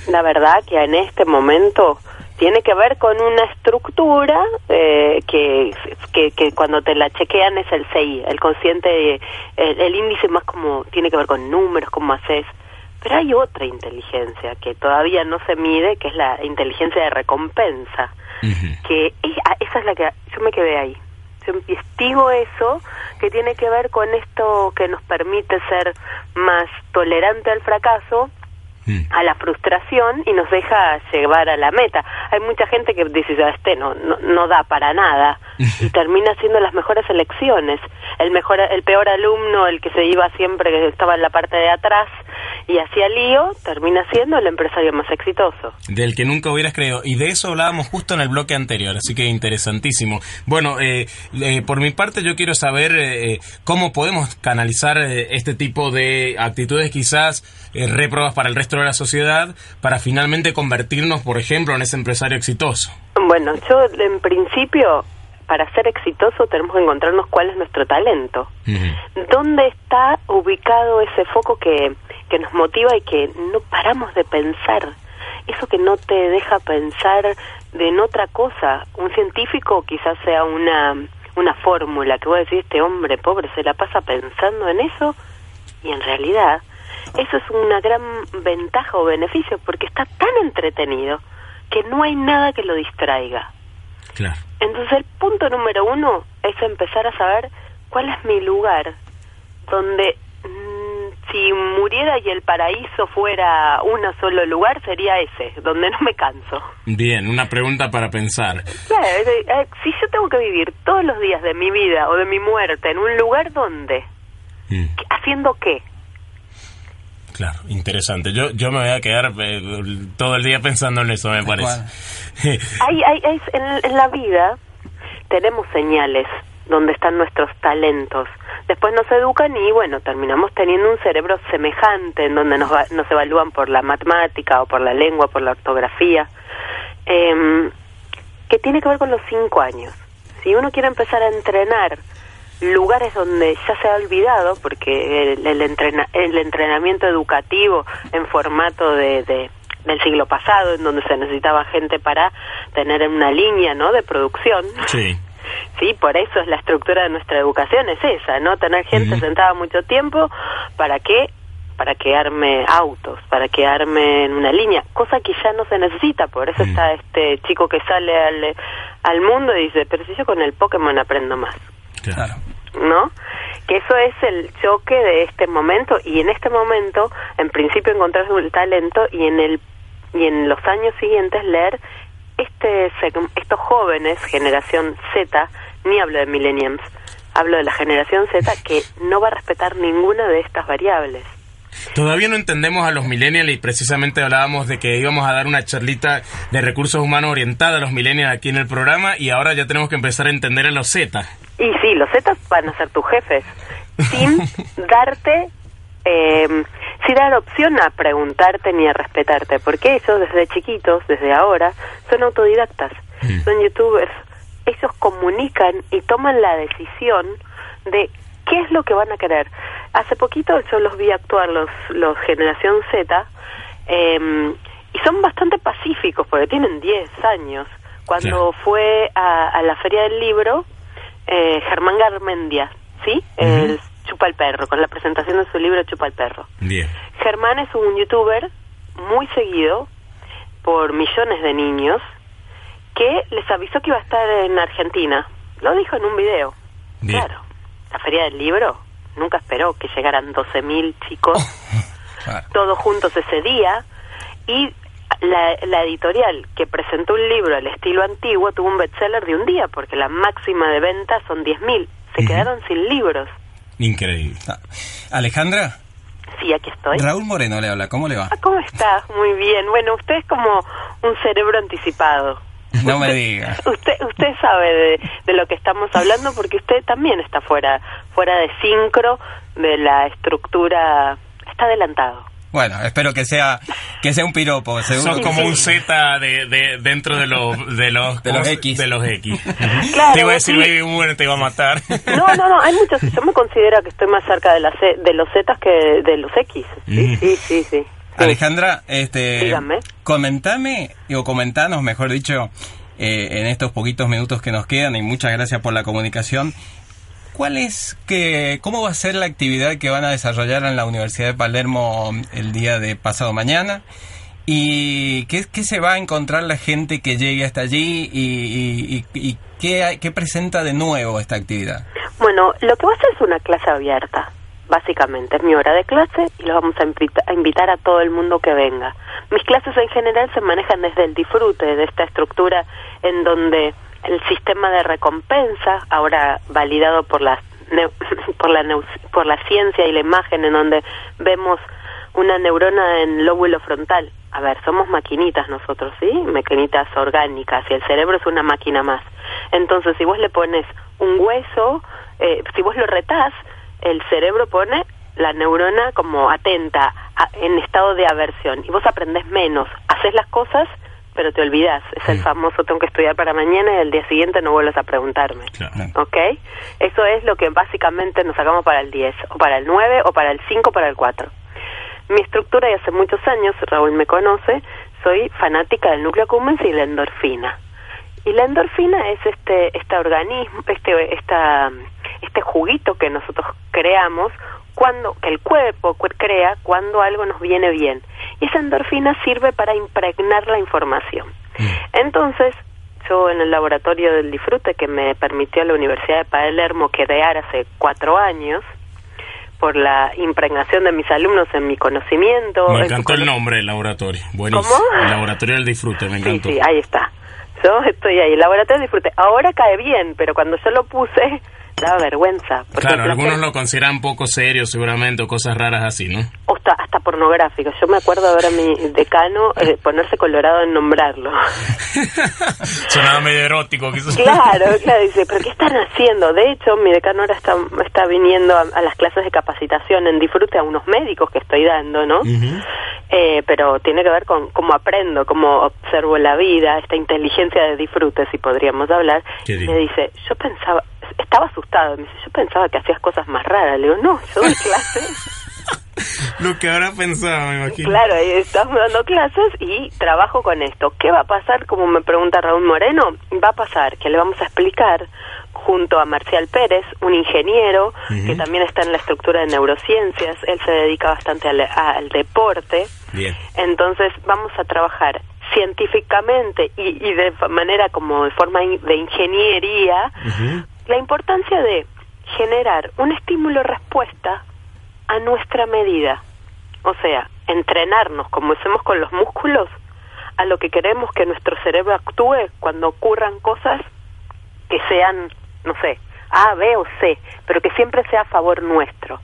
la verdad que en este momento tiene que ver con una estructura eh, que, que, cuando te la chequean es el CI, el consciente, el, índice más como tiene que ver con números, cómo haces Pero hay otra inteligencia que todavía no se mide, que es la inteligencia de recompensa. Que ah, esa es la que yo me quedé ahí. Yo investigo eso, que tiene que ver con esto que nos permite ser más tolerante al fracaso. A la frustración y nos deja llevar a la meta. Hay mucha gente que dice, este no, no, no da para nada y termina haciendo las mejores elecciones. El mejor, el peor alumno, el que se iba siempre, que estaba en la parte de atrás y hacía lío, termina siendo el empresario más exitoso. Del que nunca hubieras creído. Y de eso hablábamos justo en el bloque anterior, así que interesantísimo. Bueno, eh, eh, por mi parte yo quiero saber eh, cómo podemos canalizar este tipo de actitudes quizás reprobas para el resto de la sociedad para finalmente convertirnos, por ejemplo, en ese empresario exitoso. Bueno, yo en principio para ser exitoso tenemos que encontrarnos cuál es nuestro talento. ¿Dónde está ubicado ese foco que, que nos motiva y que no paramos de pensar? Eso que no te deja pensar de en otra cosa. Un científico quizás sea una, una fórmula que voy a decir, este hombre pobre se la pasa pensando en eso y en realidad eso es una gran ventaja o beneficio porque está tan entretenido que no hay nada que lo distraiga. Entonces el punto número uno es empezar a saber cuál es mi lugar donde mm, si muriera y el paraíso fuera un solo lugar sería ese, donde no me canso. Bien, una pregunta para pensar. Eh, si yo tengo que vivir todos los días de mi vida o de mi muerte en un lugar donde, mm. ¿haciendo qué? Claro, interesante. Yo, yo me voy a quedar eh, todo el día pensando en eso, me parece. hay, hay, hay, en, la vida tenemos señales donde están nuestros talentos. Después nos educan y bueno, terminamos teniendo un cerebro semejante en donde nos, nos evalúan por la matemática o por la lengua, por la ortografía, eh, que tiene que ver con los cinco años. Si uno quiere empezar a entrenar lugares donde ya se ha olvidado, porque el, el, el entrenamiento educativo en formato de, de, del siglo pasado, en donde se necesitaba gente para tener una línea ¿no? de producción. Sí. Sí, por eso es la estructura de nuestra educación, es esa, ¿no? Tener gente sentada mucho tiempo, ¿para qué? Para que arme autos, para que arme en una línea, cosa que ya no se necesita, por eso está este chico que sale al, al mundo y dice, pero si yo con el Pokémon aprendo más. Claro. ¿No? Que eso es el choque de este momento y en este momento, en principio, encontrar el talento y en el y en los años siguientes leer este estos jóvenes, generación Z, ni hablo de millennials, hablo de la generación Z que no va a respetar ninguna de estas variables. Todavía no entendemos a los millennials y precisamente hablábamos de que íbamos a dar una charlita de recursos humanos orientada a los millennials aquí en el programa y ahora ya tenemos que empezar a entender a los Z. Y sí, los Z van a ser tus jefes, sin darte, eh, sin dar opción a preguntarte ni a respetarte, porque ellos desde chiquitos, desde ahora, son autodidactas, mm. son youtubers, ellos comunican y toman la decisión de qué es lo que van a querer. Hace poquito yo los vi actuar, los, los Generación Z, eh, y son bastante pacíficos, porque tienen 10 años. Cuando fue a, a, la Feria del Libro, eh, Germán Garmendia, ¿sí? El Chupa el Perro, con la presentación de su libro Chupa el Perro. Bien. Germán es un youtuber muy seguido por millones de niños que les avisó que iba a estar en Argentina. Lo dijo en un video. Claro. La feria del libro nunca esperó que llegaran 12.000 chicos, todos juntos ese día, y la, editorial que presentó un libro al estilo antiguo tuvo un bestseller de un día, porque la máxima de ventas son 10.000. Se quedaron sin libros. Increíble. Ah, Alejandra. Sí, aquí estoy. Raúl Moreno le habla, ¿cómo le va? Ah, ¿Cómo está? Muy bien. Bueno, usted es como un cerebro anticipado. No me diga. Usted, usted sabe de, de, lo que estamos hablando porque usted también está fuera, fuera de sincro de la estructura, está adelantado. Bueno, espero que sea que sea un piropo. Seguro. Sos como un Z de, de, dentro de los de los, de los X. De los X. Claro, te iba a decir Baby Boomer, te iba a matar. No, no, no, hay muchos. Yo me considero que estoy más cerca de, la C, de los Z que de los X. Sí, sí, sí, sí. Alejandra, este, comentame, o comentanos, mejor dicho, eh, en estos poquitos minutos que nos quedan, y muchas gracias por la comunicación, ¿cuál es que, cómo va a ser la actividad que van a desarrollar en la Universidad de Palermo el día de pasado mañana? ¿Y qué, qué se va a encontrar la gente que llegue hasta allí y, y- y- y qué, hay- qué presenta de nuevo esta actividad? Bueno, lo que va a ser es una clase abierta, básicamente. Es mi hora de clase y los vamos a, invita- a invitar a todo el mundo que venga. Mis clases en general se manejan desde el disfrute de esta estructura en donde el sistema de recompensa, ahora validado por la, por la, por la ciencia y la imagen, en donde vemos una neurona en lóbulo frontal. A ver, somos maquinitas nosotros, ¿sí? Maquinitas orgánicas y el cerebro es una máquina más. Entonces, si vos le pones un hueso, eh, si vos lo retás, el cerebro pone la neurona como atenta, a- en estado de aversión, y vos aprendés menos, haces las cosas, pero te olvidás. Es el famoso tengo que estudiar para mañana y el día siguiente no vuelves a preguntarme. Claro. ¿Ok? Eso es lo que básicamente nos sacamos para el 10, o para el 9, o para el 5, o para el 4. Mi estructura, y hace muchos años, Raúl me conoce, soy fanática del núcleo accumbens y la endorfina. Y la endorfina es este, este organismo, este, esta, este juguito que nosotros creamos cuando, que el cuerpo cu- crea cuando algo nos viene bien. Y esa endorfina sirve para impregnar la información. Entonces, yo en el laboratorio del disfrute que me permitió la Universidad de Palermo crear hace cuatro años, por la impregnación de mis alumnos en mi conocimiento. Me en encantó el nombre del laboratorio. Buenísimo. ¿Cómo? El laboratorio del disfrute, me encantó. sí, ahí está. Yo estoy ahí, el laboratorio del disfrute. Ahora cae bien, pero cuando yo lo puse, daba vergüenza. porque Claro, algunos placer- lo consideran poco serio seguramente o cosas raras así, ¿no? o hasta, hasta pornográfico. Yo me acuerdo ahora mi decano eh, ponerse colorado en nombrarlo. Sonaba medio erótico, quizás. Claro, claro, dice, pero ¿qué están haciendo? De hecho, mi decano ahora está, está viniendo a, a las clases de capacitación en disfrute a unos médicos que estoy dando, ¿no? Eh, pero tiene que ver con cómo aprendo, cómo observo la vida, esta inteligencia de disfrute, si podríamos hablar. Y me dice, yo pensaba, estaba asustado, me dice, yo pensaba que hacías cosas más raras. Le digo, no, yo doy clases. Lo que habrá pensado, me imagino. Claro, y estamos dando clases y trabajo con esto. ¿Qué va a pasar? Como me pregunta Raúl Moreno, va a pasar que le vamos a explicar junto a Marcial Pérez, un ingeniero que también está en la estructura de neurociencias, él se dedica bastante al, al deporte, Bien. entonces vamos a trabajar científicamente y, y de manera como de forma in- de ingeniería. La importancia de generar un estímulo-respuesta a nuestra medida. O sea, entrenarnos como hacemos con los músculos a lo que queremos que nuestro cerebro actúe cuando ocurran cosas que sean, no sé, A, B o C, pero que siempre sea a favor nuestro.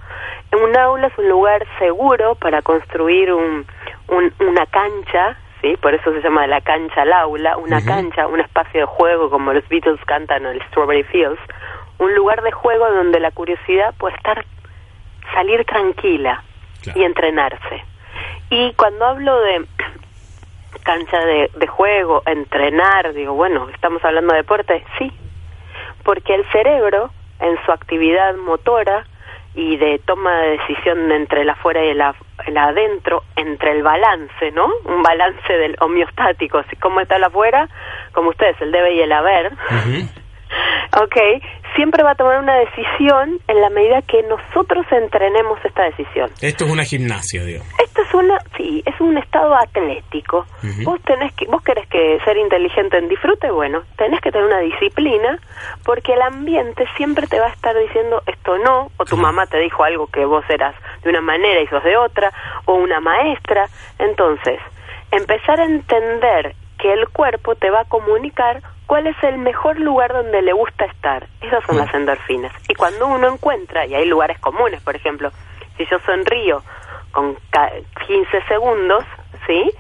Un aula es un lugar seguro para construir un, un- una cancha, ¿sí? Por eso se llama la cancha al aula, una cancha, un espacio de juego como los Beatles cantan en el Strawberry Fields, un lugar de juego donde la curiosidad puede estar, salir tranquila Claro. y entrenarse. Y cuando hablo de cancha de, de juego, entrenar, digo, bueno, estamos hablando de deporte, sí, porque el cerebro, en su actividad motora y de toma de decisión entre el afuera y el, af- el adentro, entre el balance, ¿no? Un balance del homeostático, como está el afuera, como ustedes, el debe y el haber, Ujú. ok, siempre va a tomar una decisión en la medida que nosotros entrenemos esta decisión. Esto es una gimnasia, digo. Esto es una, sí, es un estado atlético. Ujú. Vos tenés que, vos querés que ser inteligente en disfrute, bueno, tenés que tener una disciplina, porque el ambiente siempre te va a estar diciendo esto no, o tu mamá te dijo algo que vos eras de una manera y sos de otra, o una maestra. Entonces, empezar a entender que el cuerpo te va a comunicar cuál es el mejor lugar donde le gusta estar. Esas son las endorfinas. Y cuando uno encuentra, y hay lugares comunes, por ejemplo, si yo sonrío con ca- 15 segundos, ¿sí?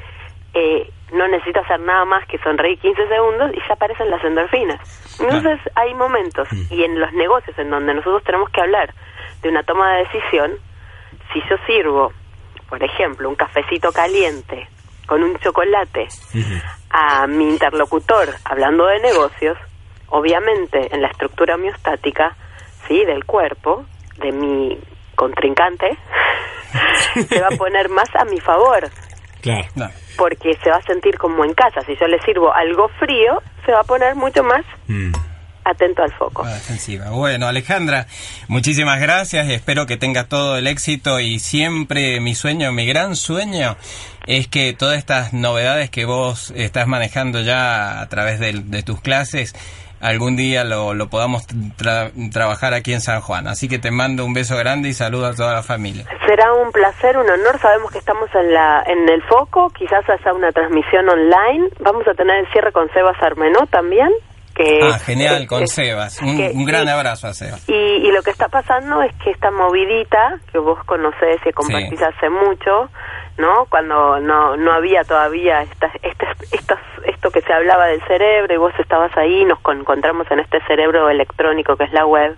Eh, no necesito hacer nada más que sonreír 15 segundos y ya aparecen las endorfinas. Entonces hay momentos, y en los negocios en donde nosotros tenemos que hablar de una toma de decisión, si yo sirvo, por ejemplo, un cafecito caliente con un chocolate a mi interlocutor hablando de negocios, obviamente en la estructura homeostática, sí, del cuerpo, de mi contrincante, se va a poner más a mi favor, Claro. Porque se va a sentir como en casa. Si yo le sirvo algo frío, se va a poner mucho más Mm. Atento al foco. Defensiva. Bueno, Alejandra, muchísimas gracias y espero que tengas todo el éxito y siempre mi sueño, mi gran sueño es que todas estas novedades que vos estás manejando ya a través de, de tus clases algún día lo, lo podamos tra- trabajar aquí en San Juan. Así que te mando un beso grande y saludo a toda la familia. Será un placer, un honor. Sabemos que estamos en la en el foco. Quizás haya una transmisión online. Vamos a tener el cierre con Sebas Armenó también. Que, Ah, genial, que- con que- Sebas. Un, que- un gran y- abrazo a Sebas. Y, y lo que está pasando es que esta movidita, que vos conocés y compartís Sí. hace mucho, ¿no? Cuando no, no había todavía estas, esto que se hablaba del cerebro y vos estabas ahí, nos con- encontramos en este cerebro electrónico que es la web,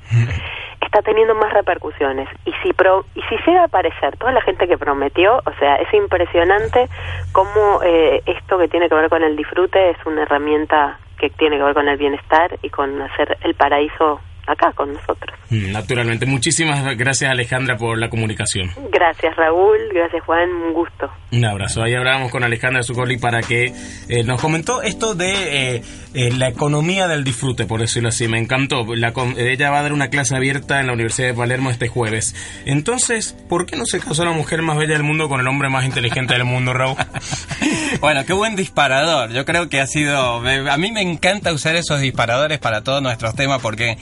está teniendo más repercusiones. Y si, pro, y si llega a aparecer toda la gente que prometió, o sea, es impresionante cómo eh, esto que tiene que ver con el disfrute es una herramienta que tiene que ver con el bienestar y con hacer el paraíso acá con nosotros. Mm, Naturalmente. Muchísimas gracias Alejandra por la comunicación. Gracias Raúl, gracias Juan, un gusto. Un abrazo. Ahí hablábamos con Alejandra Zuccoli para que eh, nos comentó esto de eh, eh, la economía del disfrute, por decirlo así. Me encantó. La ella va a dar una clase abierta en la Universidad de Palermo este jueves. Entonces, ¿por qué no se casó la mujer más bella del mundo con el hombre más inteligente del mundo, Raúl? Bueno, qué buen disparador. Yo creo que ha sido... me- A mí me encanta usar esos disparadores para todos nuestros temas porque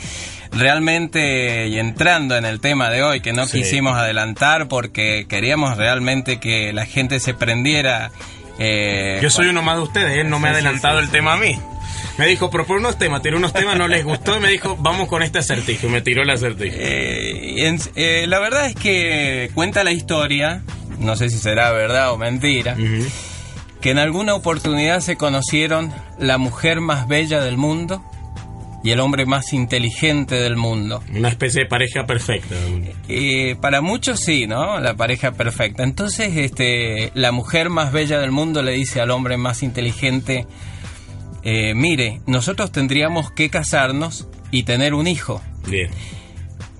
realmente, y entrando en el tema de hoy, que no Sí. quisimos adelantar porque queríamos realmente que la gente se prendiera... eh, Yo soy uno más de ustedes, él no me ha adelantado sí, el tema a mí. Me dijo, propone unos temas, tiró unos temas, no les gustó y me dijo, vamos con este acertijo. Y me tiró el acertijo. Eh, en- eh, la verdad es que cuenta la historia, no sé si será verdad o mentira, que en alguna oportunidad se conocieron la mujer más bella del mundo y el hombre más inteligente del mundo. Una especie de pareja perfecta. Eh, para muchos sí, ¿no? La pareja perfecta. Entonces, este, la mujer más bella del mundo le dice al hombre más inteligente, eh, mire, nosotros tendríamos que casarnos y tener un hijo. Bien.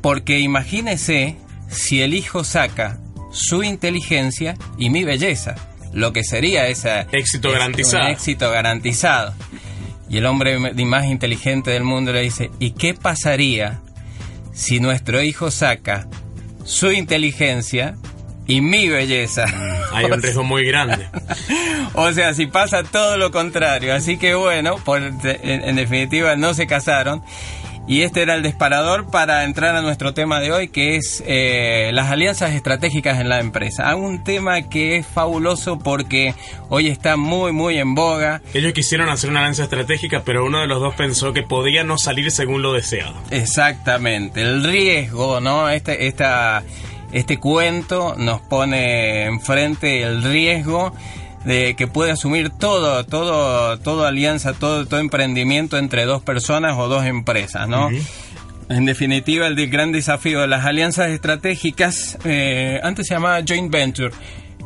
Porque imagínese si el hijo saca su inteligencia y mi belleza, lo que sería esa Éxito es garantizado. Un éxito garantizado. Y el hombre más inteligente del mundo le dice, ¿y qué pasaría si nuestro hijo saca su inteligencia y mi belleza? Hay un riesgo muy grande. O sea, si pasa todo lo contrario. Así que bueno, por- en definitiva no se casaron. Y este era el disparador para entrar a nuestro tema de hoy, que es eh, las alianzas estratégicas en la empresa. Un tema que es fabuloso porque hoy está muy, muy en boga. Ellos quisieron hacer una alianza estratégica, pero uno de los dos pensó que podía no salir según lo deseado. Exactamente, el riesgo, ¿no? Este, esta, este cuento nos pone enfrente el riesgo de que puede asumir todo, todo, toda alianza, todo, todo emprendimiento entre dos personas o dos empresas, ¿no? En definitiva, el gran desafío de las alianzas estratégicas, eh, antes se llamaba joint venture.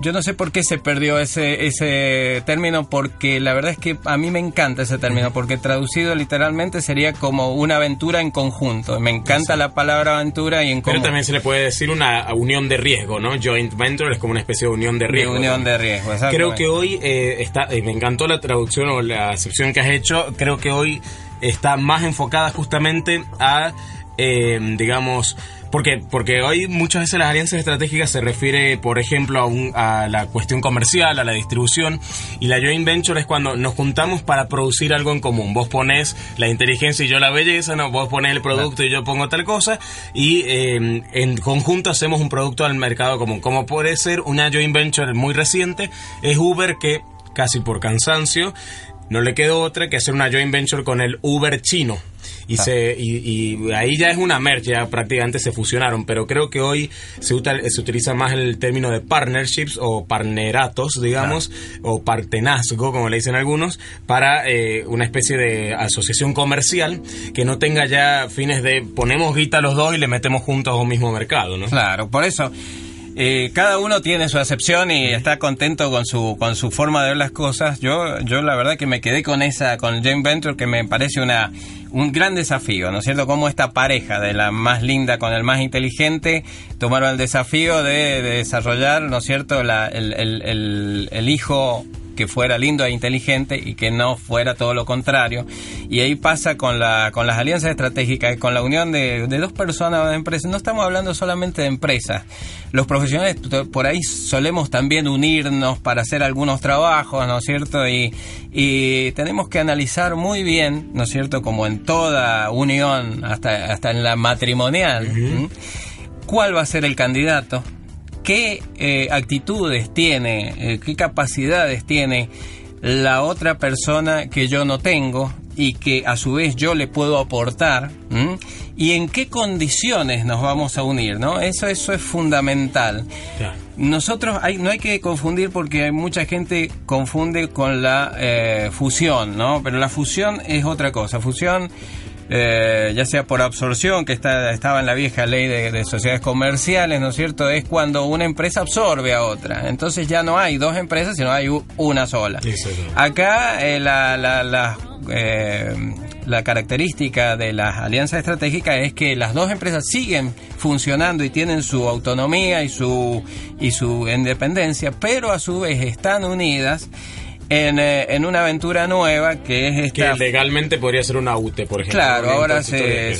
Yo no sé por qué se perdió ese, ese término, porque la verdad es que a mí me encanta ese término, porque traducido literalmente sería como una aventura en conjunto. Me encanta la palabra aventura y en Pero conjunto. también se le puede decir una unión de riesgo, ¿no? Joint venture es como una especie de unión de De riesgo. unión de riesgo. Creo que hoy eh, está, eh, me encantó la traducción o la acepción que has hecho. Creo que hoy está más enfocada justamente a, eh, digamos, porque porque hoy muchas veces las alianzas estratégicas se refiere, por ejemplo, a, un- a la cuestión comercial, a la distribución, y la joint venture es cuando nos juntamos para producir algo en común. Vos pones la inteligencia y yo la belleza, no, vos pones el producto y yo pongo tal cosa, y eh, en conjunto hacemos un producto al mercado común. Como puede ser una joint venture muy reciente, es Uber que casi por cansancio no le quedó otra que hacer una joint venture con el Uber chino. Y, se, y, y ahí ya es una merge, ya prácticamente se fusionaron, pero creo que hoy se, se utiliza más el término de partnerships o partneratos, digamos, o partenazgo, como le dicen algunos, para eh, una especie de asociación comercial que no tenga ya fines de ponemos guita a los dos y le metemos juntos a un mismo mercado, ¿no? Claro, por eso eh, cada uno tiene su acepción y está contento con su con su forma de ver las cosas. Yo yo la verdad que me quedé con esa con Jane Venture que me parece una un gran desafío, ¿no es cierto? Como esta pareja de la más linda con el más inteligente tomaron el desafío de, de desarrollar, ¿no es cierto? La- el, el- el- el hijo que fuera lindo e inteligente y que no fuera todo lo contrario. Y ahí pasa con, la, con las alianzas estratégicas, con la unión de, de dos personas o de empresas. No estamos hablando solamente de empresas. Los profesionales por ahí solemos también unirnos para hacer algunos trabajos, ¿no es cierto? Y, y tenemos que analizar muy bien, ¿no es cierto? Como en toda unión, hasta, hasta en la matrimonial, cuál va a ser el candidato, qué eh, actitudes tiene, eh, qué capacidades tiene la otra persona que yo no tengo y que a su vez yo le puedo aportar y en qué condiciones nos vamos a unir, ¿no? Eso, eso es fundamental. Nosotros hay, no hay que confundir porque hay mucha gente confunde con la eh, fusión, ¿no? Pero la fusión es otra cosa. Fusión eh, ya sea por absorción, que está, estaba en la vieja ley de, sociedades comerciales, ¿no es cierto? Es cuando una empresa absorbe a otra. Entonces ya no hay dos empresas, sino hay una sola. Acá eh, la, la, la, eh, la característica de las alianzas estratégicas es que las dos empresas siguen funcionando y tienen su autonomía y su, y su independencia, pero a su vez están unidas en, eh, en, una aventura nueva que es esta... Que legalmente podría ser una UTE, por ejemplo. Claro, ahora se,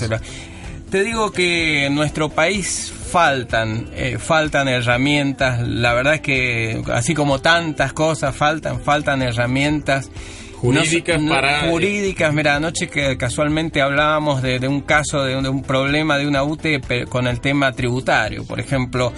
Te digo que en nuestro país faltan, eh, faltan herramientas, la verdad es que así como tantas cosas faltan, faltan herramientas. Jurídicas para jurídicas. Mira anoche que casualmente hablábamos de, de un caso de un, de un, problema de una UTE con el tema tributario. Por ejemplo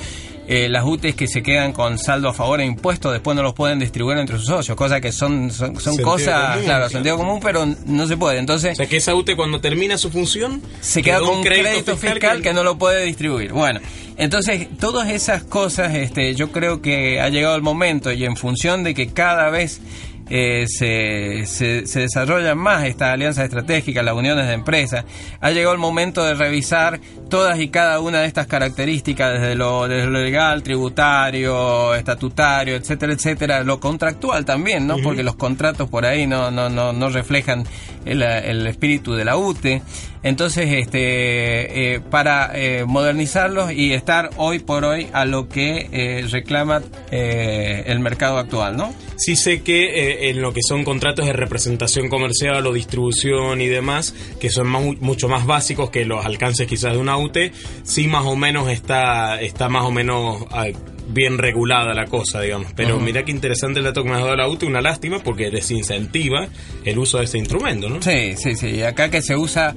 eh, las UTEs que se quedan con saldo a favor de impuestos después no los pueden distribuir entre sus socios, cosas que son, son, cosas, claro, sentido común, pero no se puede. Entonces, o sea, que esa UTE cuando termina su función se queda con un crédito, fiscal, que... no lo puede distribuir. Bueno, entonces todas esas cosas, este, yo creo que ha llegado el momento y en función de que cada vez eh, se, se, desarrollan más estas alianzas estratégicas, las uniones de empresas, ha llegado el momento de revisar todas y cada una de estas características, desde lo, desde lo legal, tributario, estatutario, etcétera, etcétera, lo contractual también, ¿no? Porque los contratos por ahí no, no, no, no reflejan el, el espíritu de la UTE. Entonces, este, eh, para eh, modernizarlos y estar hoy por hoy a lo que eh, reclama el mercado actual, ¿no? Sí sé que en lo que son contratos de representación comercial o distribución y demás, que son mucho más básicos que los alcances quizás de una UTE, sí más o menos está, está más o menos ah, bien regulada la cosa, digamos. Pero mira qué interesante el dato que me has dado la UTE, una lástima porque desincentiva el uso de este instrumento, ¿no? Sí, sí, sí. Acá que se usa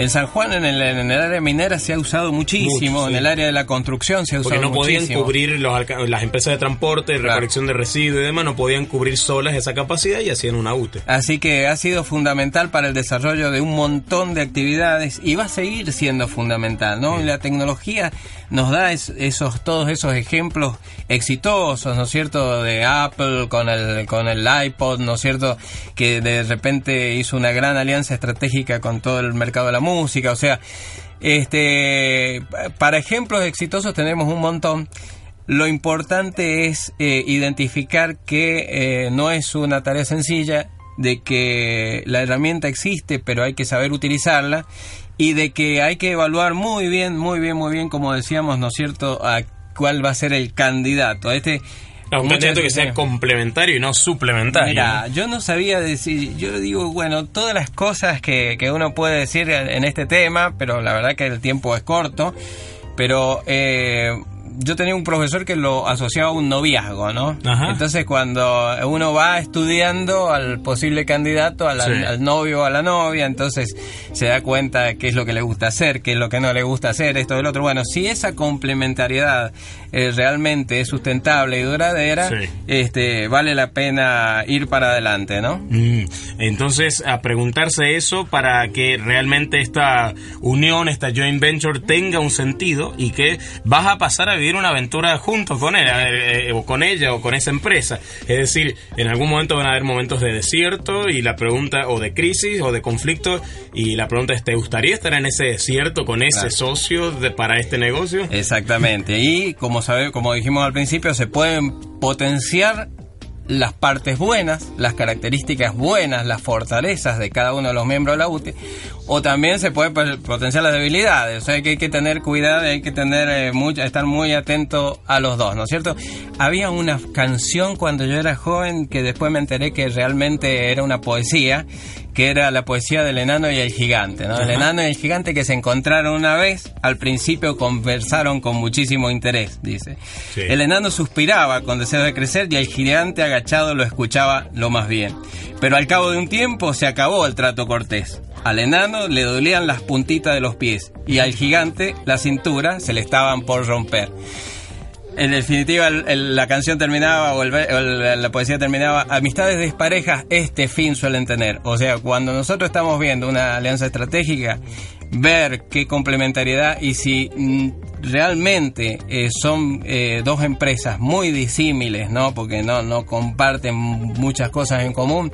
en San Juan, en el, en el área minera, se ha usado muchísimo. En el área de la construcción se ha usado muchísimo. Porque no podían cubrir las empresas de transporte, recolección de residuos y demás, no podían cubrir solas esa capacidad y hacían una UTE. Así que ha sido fundamental para el desarrollo de un montón de actividades y va a seguir siendo fundamental, ¿no? Y la tecnología nos da esos todos esos ejemplos exitosos, ¿no es cierto? De Apple con el con el iPod, ¿no es cierto? Que de repente hizo una gran alianza estratégica con todo el mercado de la música, o sea, este, para ejemplos exitosos tenemos un montón. Lo importante es eh, identificar que eh, no es una tarea sencilla, de que la herramienta existe, pero hay que saber utilizarla y de que hay que evaluar muy bien, muy bien, muy bien, como decíamos, ¿no es cierto?, a cuál va a ser el candidato. Este un candidato que sea complementario y no suplementario. Mira, yo no sabía decir, yo digo, bueno, todas las cosas que, que uno puede decir en este tema, pero la verdad que el tiempo es corto, pero eh, yo tenía un profesor que lo asociaba a un noviazgo, ¿no? Entonces cuando uno va estudiando al posible candidato, al, novio o a la novia, entonces se da cuenta de qué es lo que le gusta hacer, qué es lo que no le gusta hacer, esto lo otro. Bueno, si esa complementariedad eh, realmente es sustentable y duradera, este, vale la pena ir para adelante, ¿no? Mm. Entonces, a preguntarse eso para que realmente esta unión, esta joint venture tenga un sentido y que vas a pasar a vivir una aventura juntos con él, eh, eh, o con ella, o con esa empresa. Es decir, en algún momento van a haber momentos de desierto y la pregunta, o de crisis, o de conflicto, y la pregunta es, ¿te gustaría estar en ese desierto con ese socio de, para este negocio? Exactamente. Y como sabe, como dijimos al principio, se pueden potenciar las partes buenas, las características buenas, las fortalezas de cada uno de los miembros de la UTE, o también se puede potenciar las debilidades. O sea que hay que tener cuidado, hay que tener eh, mucho, estar muy atento a los dos, ¿no es cierto? Había una canción cuando yo era joven que después me enteré que realmente era una poesía que era la poesía del enano y el gigante, ¿no? El enano y el gigante que se encontraron una vez, al principio conversaron con muchísimo interés, dice. El enano suspiraba con deseo de crecer y el gigante agachado lo escuchaba lo más bien. Pero al cabo de un tiempo se acabó el trato cortés. Al enano le dolían las puntitas de los pies y al gigante la cintura se le estaban por romper en definitiva la canción terminaba o, la poesía terminaba, amistades desparejas este fin suelen tener. O sea, cuando nosotros estamos viendo una alianza estratégica, ver qué complementariedad y si mm, realmente eh, son eh, dos empresas muy disímiles, ¿no? Porque no, no comparten muchas cosas en común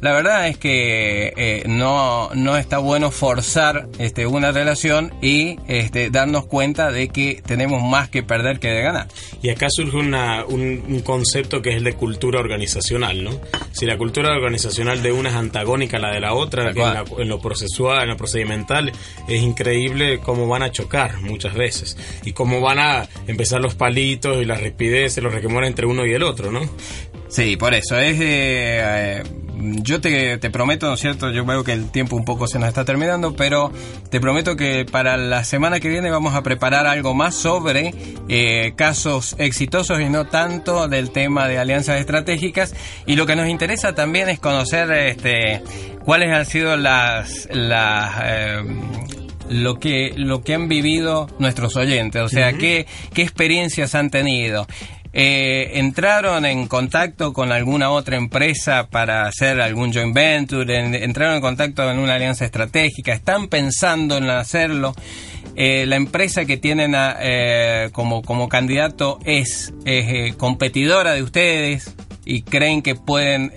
la verdad es que eh, no, no está bueno forzar este, una relación y este, darnos cuenta de que tenemos más que perder que de ganar. Y acá surge una, un, concepto que es el de cultura organizacional, ¿no? Si la cultura organizacional de una es antagónica a la de la otra, en, lo procesual, en lo procedimental, es increíble cómo van a chocar muchas veces y cómo van a empezar los palitos y las rispideces, los requemores entre uno y el otro, ¿no? Sí, por eso es... Eh, yo te, te, prometo, ¿no es cierto? Yo veo que el tiempo un poco se nos está terminando, pero te prometo que para la semana que viene vamos a preparar algo más sobre eh, casos exitosos y no tanto del tema de alianzas estratégicas. Y lo que nos interesa también es conocer este, cuáles han sido las... las eh, lo que lo que han vivido nuestros oyentes, o sea, qué, qué experiencias han tenido. Eh, ¿Entraron en contacto con alguna otra empresa para hacer algún joint venture? ¿Entraron en contacto en una alianza estratégica? ¿Están pensando en hacerlo? Eh, la empresa que tienen eh, como, candidato es, competidora de ustedes y creen que pueden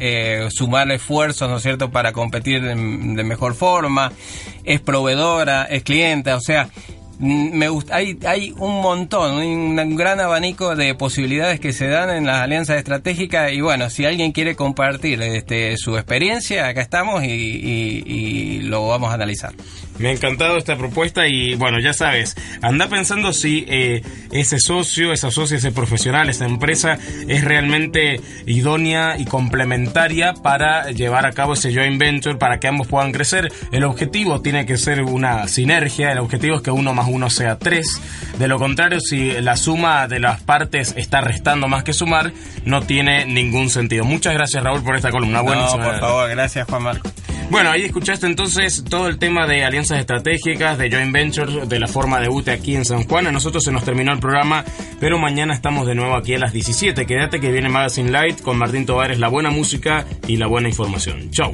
sumar esfuerzos, ¿no es cierto?, para competir de, de mejor forma. Es proveedora, es clienta, o sea, me gusta, hay, hay un montón, un, gran abanico de posibilidades que se dan en las alianzas estratégicas y bueno, si alguien quiere compartir este, su experiencia, acá estamos y lo vamos a analizar. Me ha encantado esta propuesta y bueno, ya sabes, anda pensando si eh, ese socio, esa socia, ese profesional, esa empresa es realmente idónea y complementaria para llevar a cabo ese joint venture para que ambos puedan crecer. El objetivo tiene que ser una sinergia, el objetivo es que uno más uno sea tres. De lo contrario, si la suma de las partes está restando más que sumar, no tiene ningún sentido. Muchas gracias Raúl por esta columna. No, por favor, gracias Juan Marco. Bueno, ahí escuchaste entonces todo el tema de alianzas estratégicas, de joint ventures, de la forma de UTE aquí en San Juan. A nosotros se nos terminó el programa, pero mañana estamos de nuevo aquí a las 17. Quédate que viene Magazine Light con Martín Tovares, la buena música y la buena información. Chau.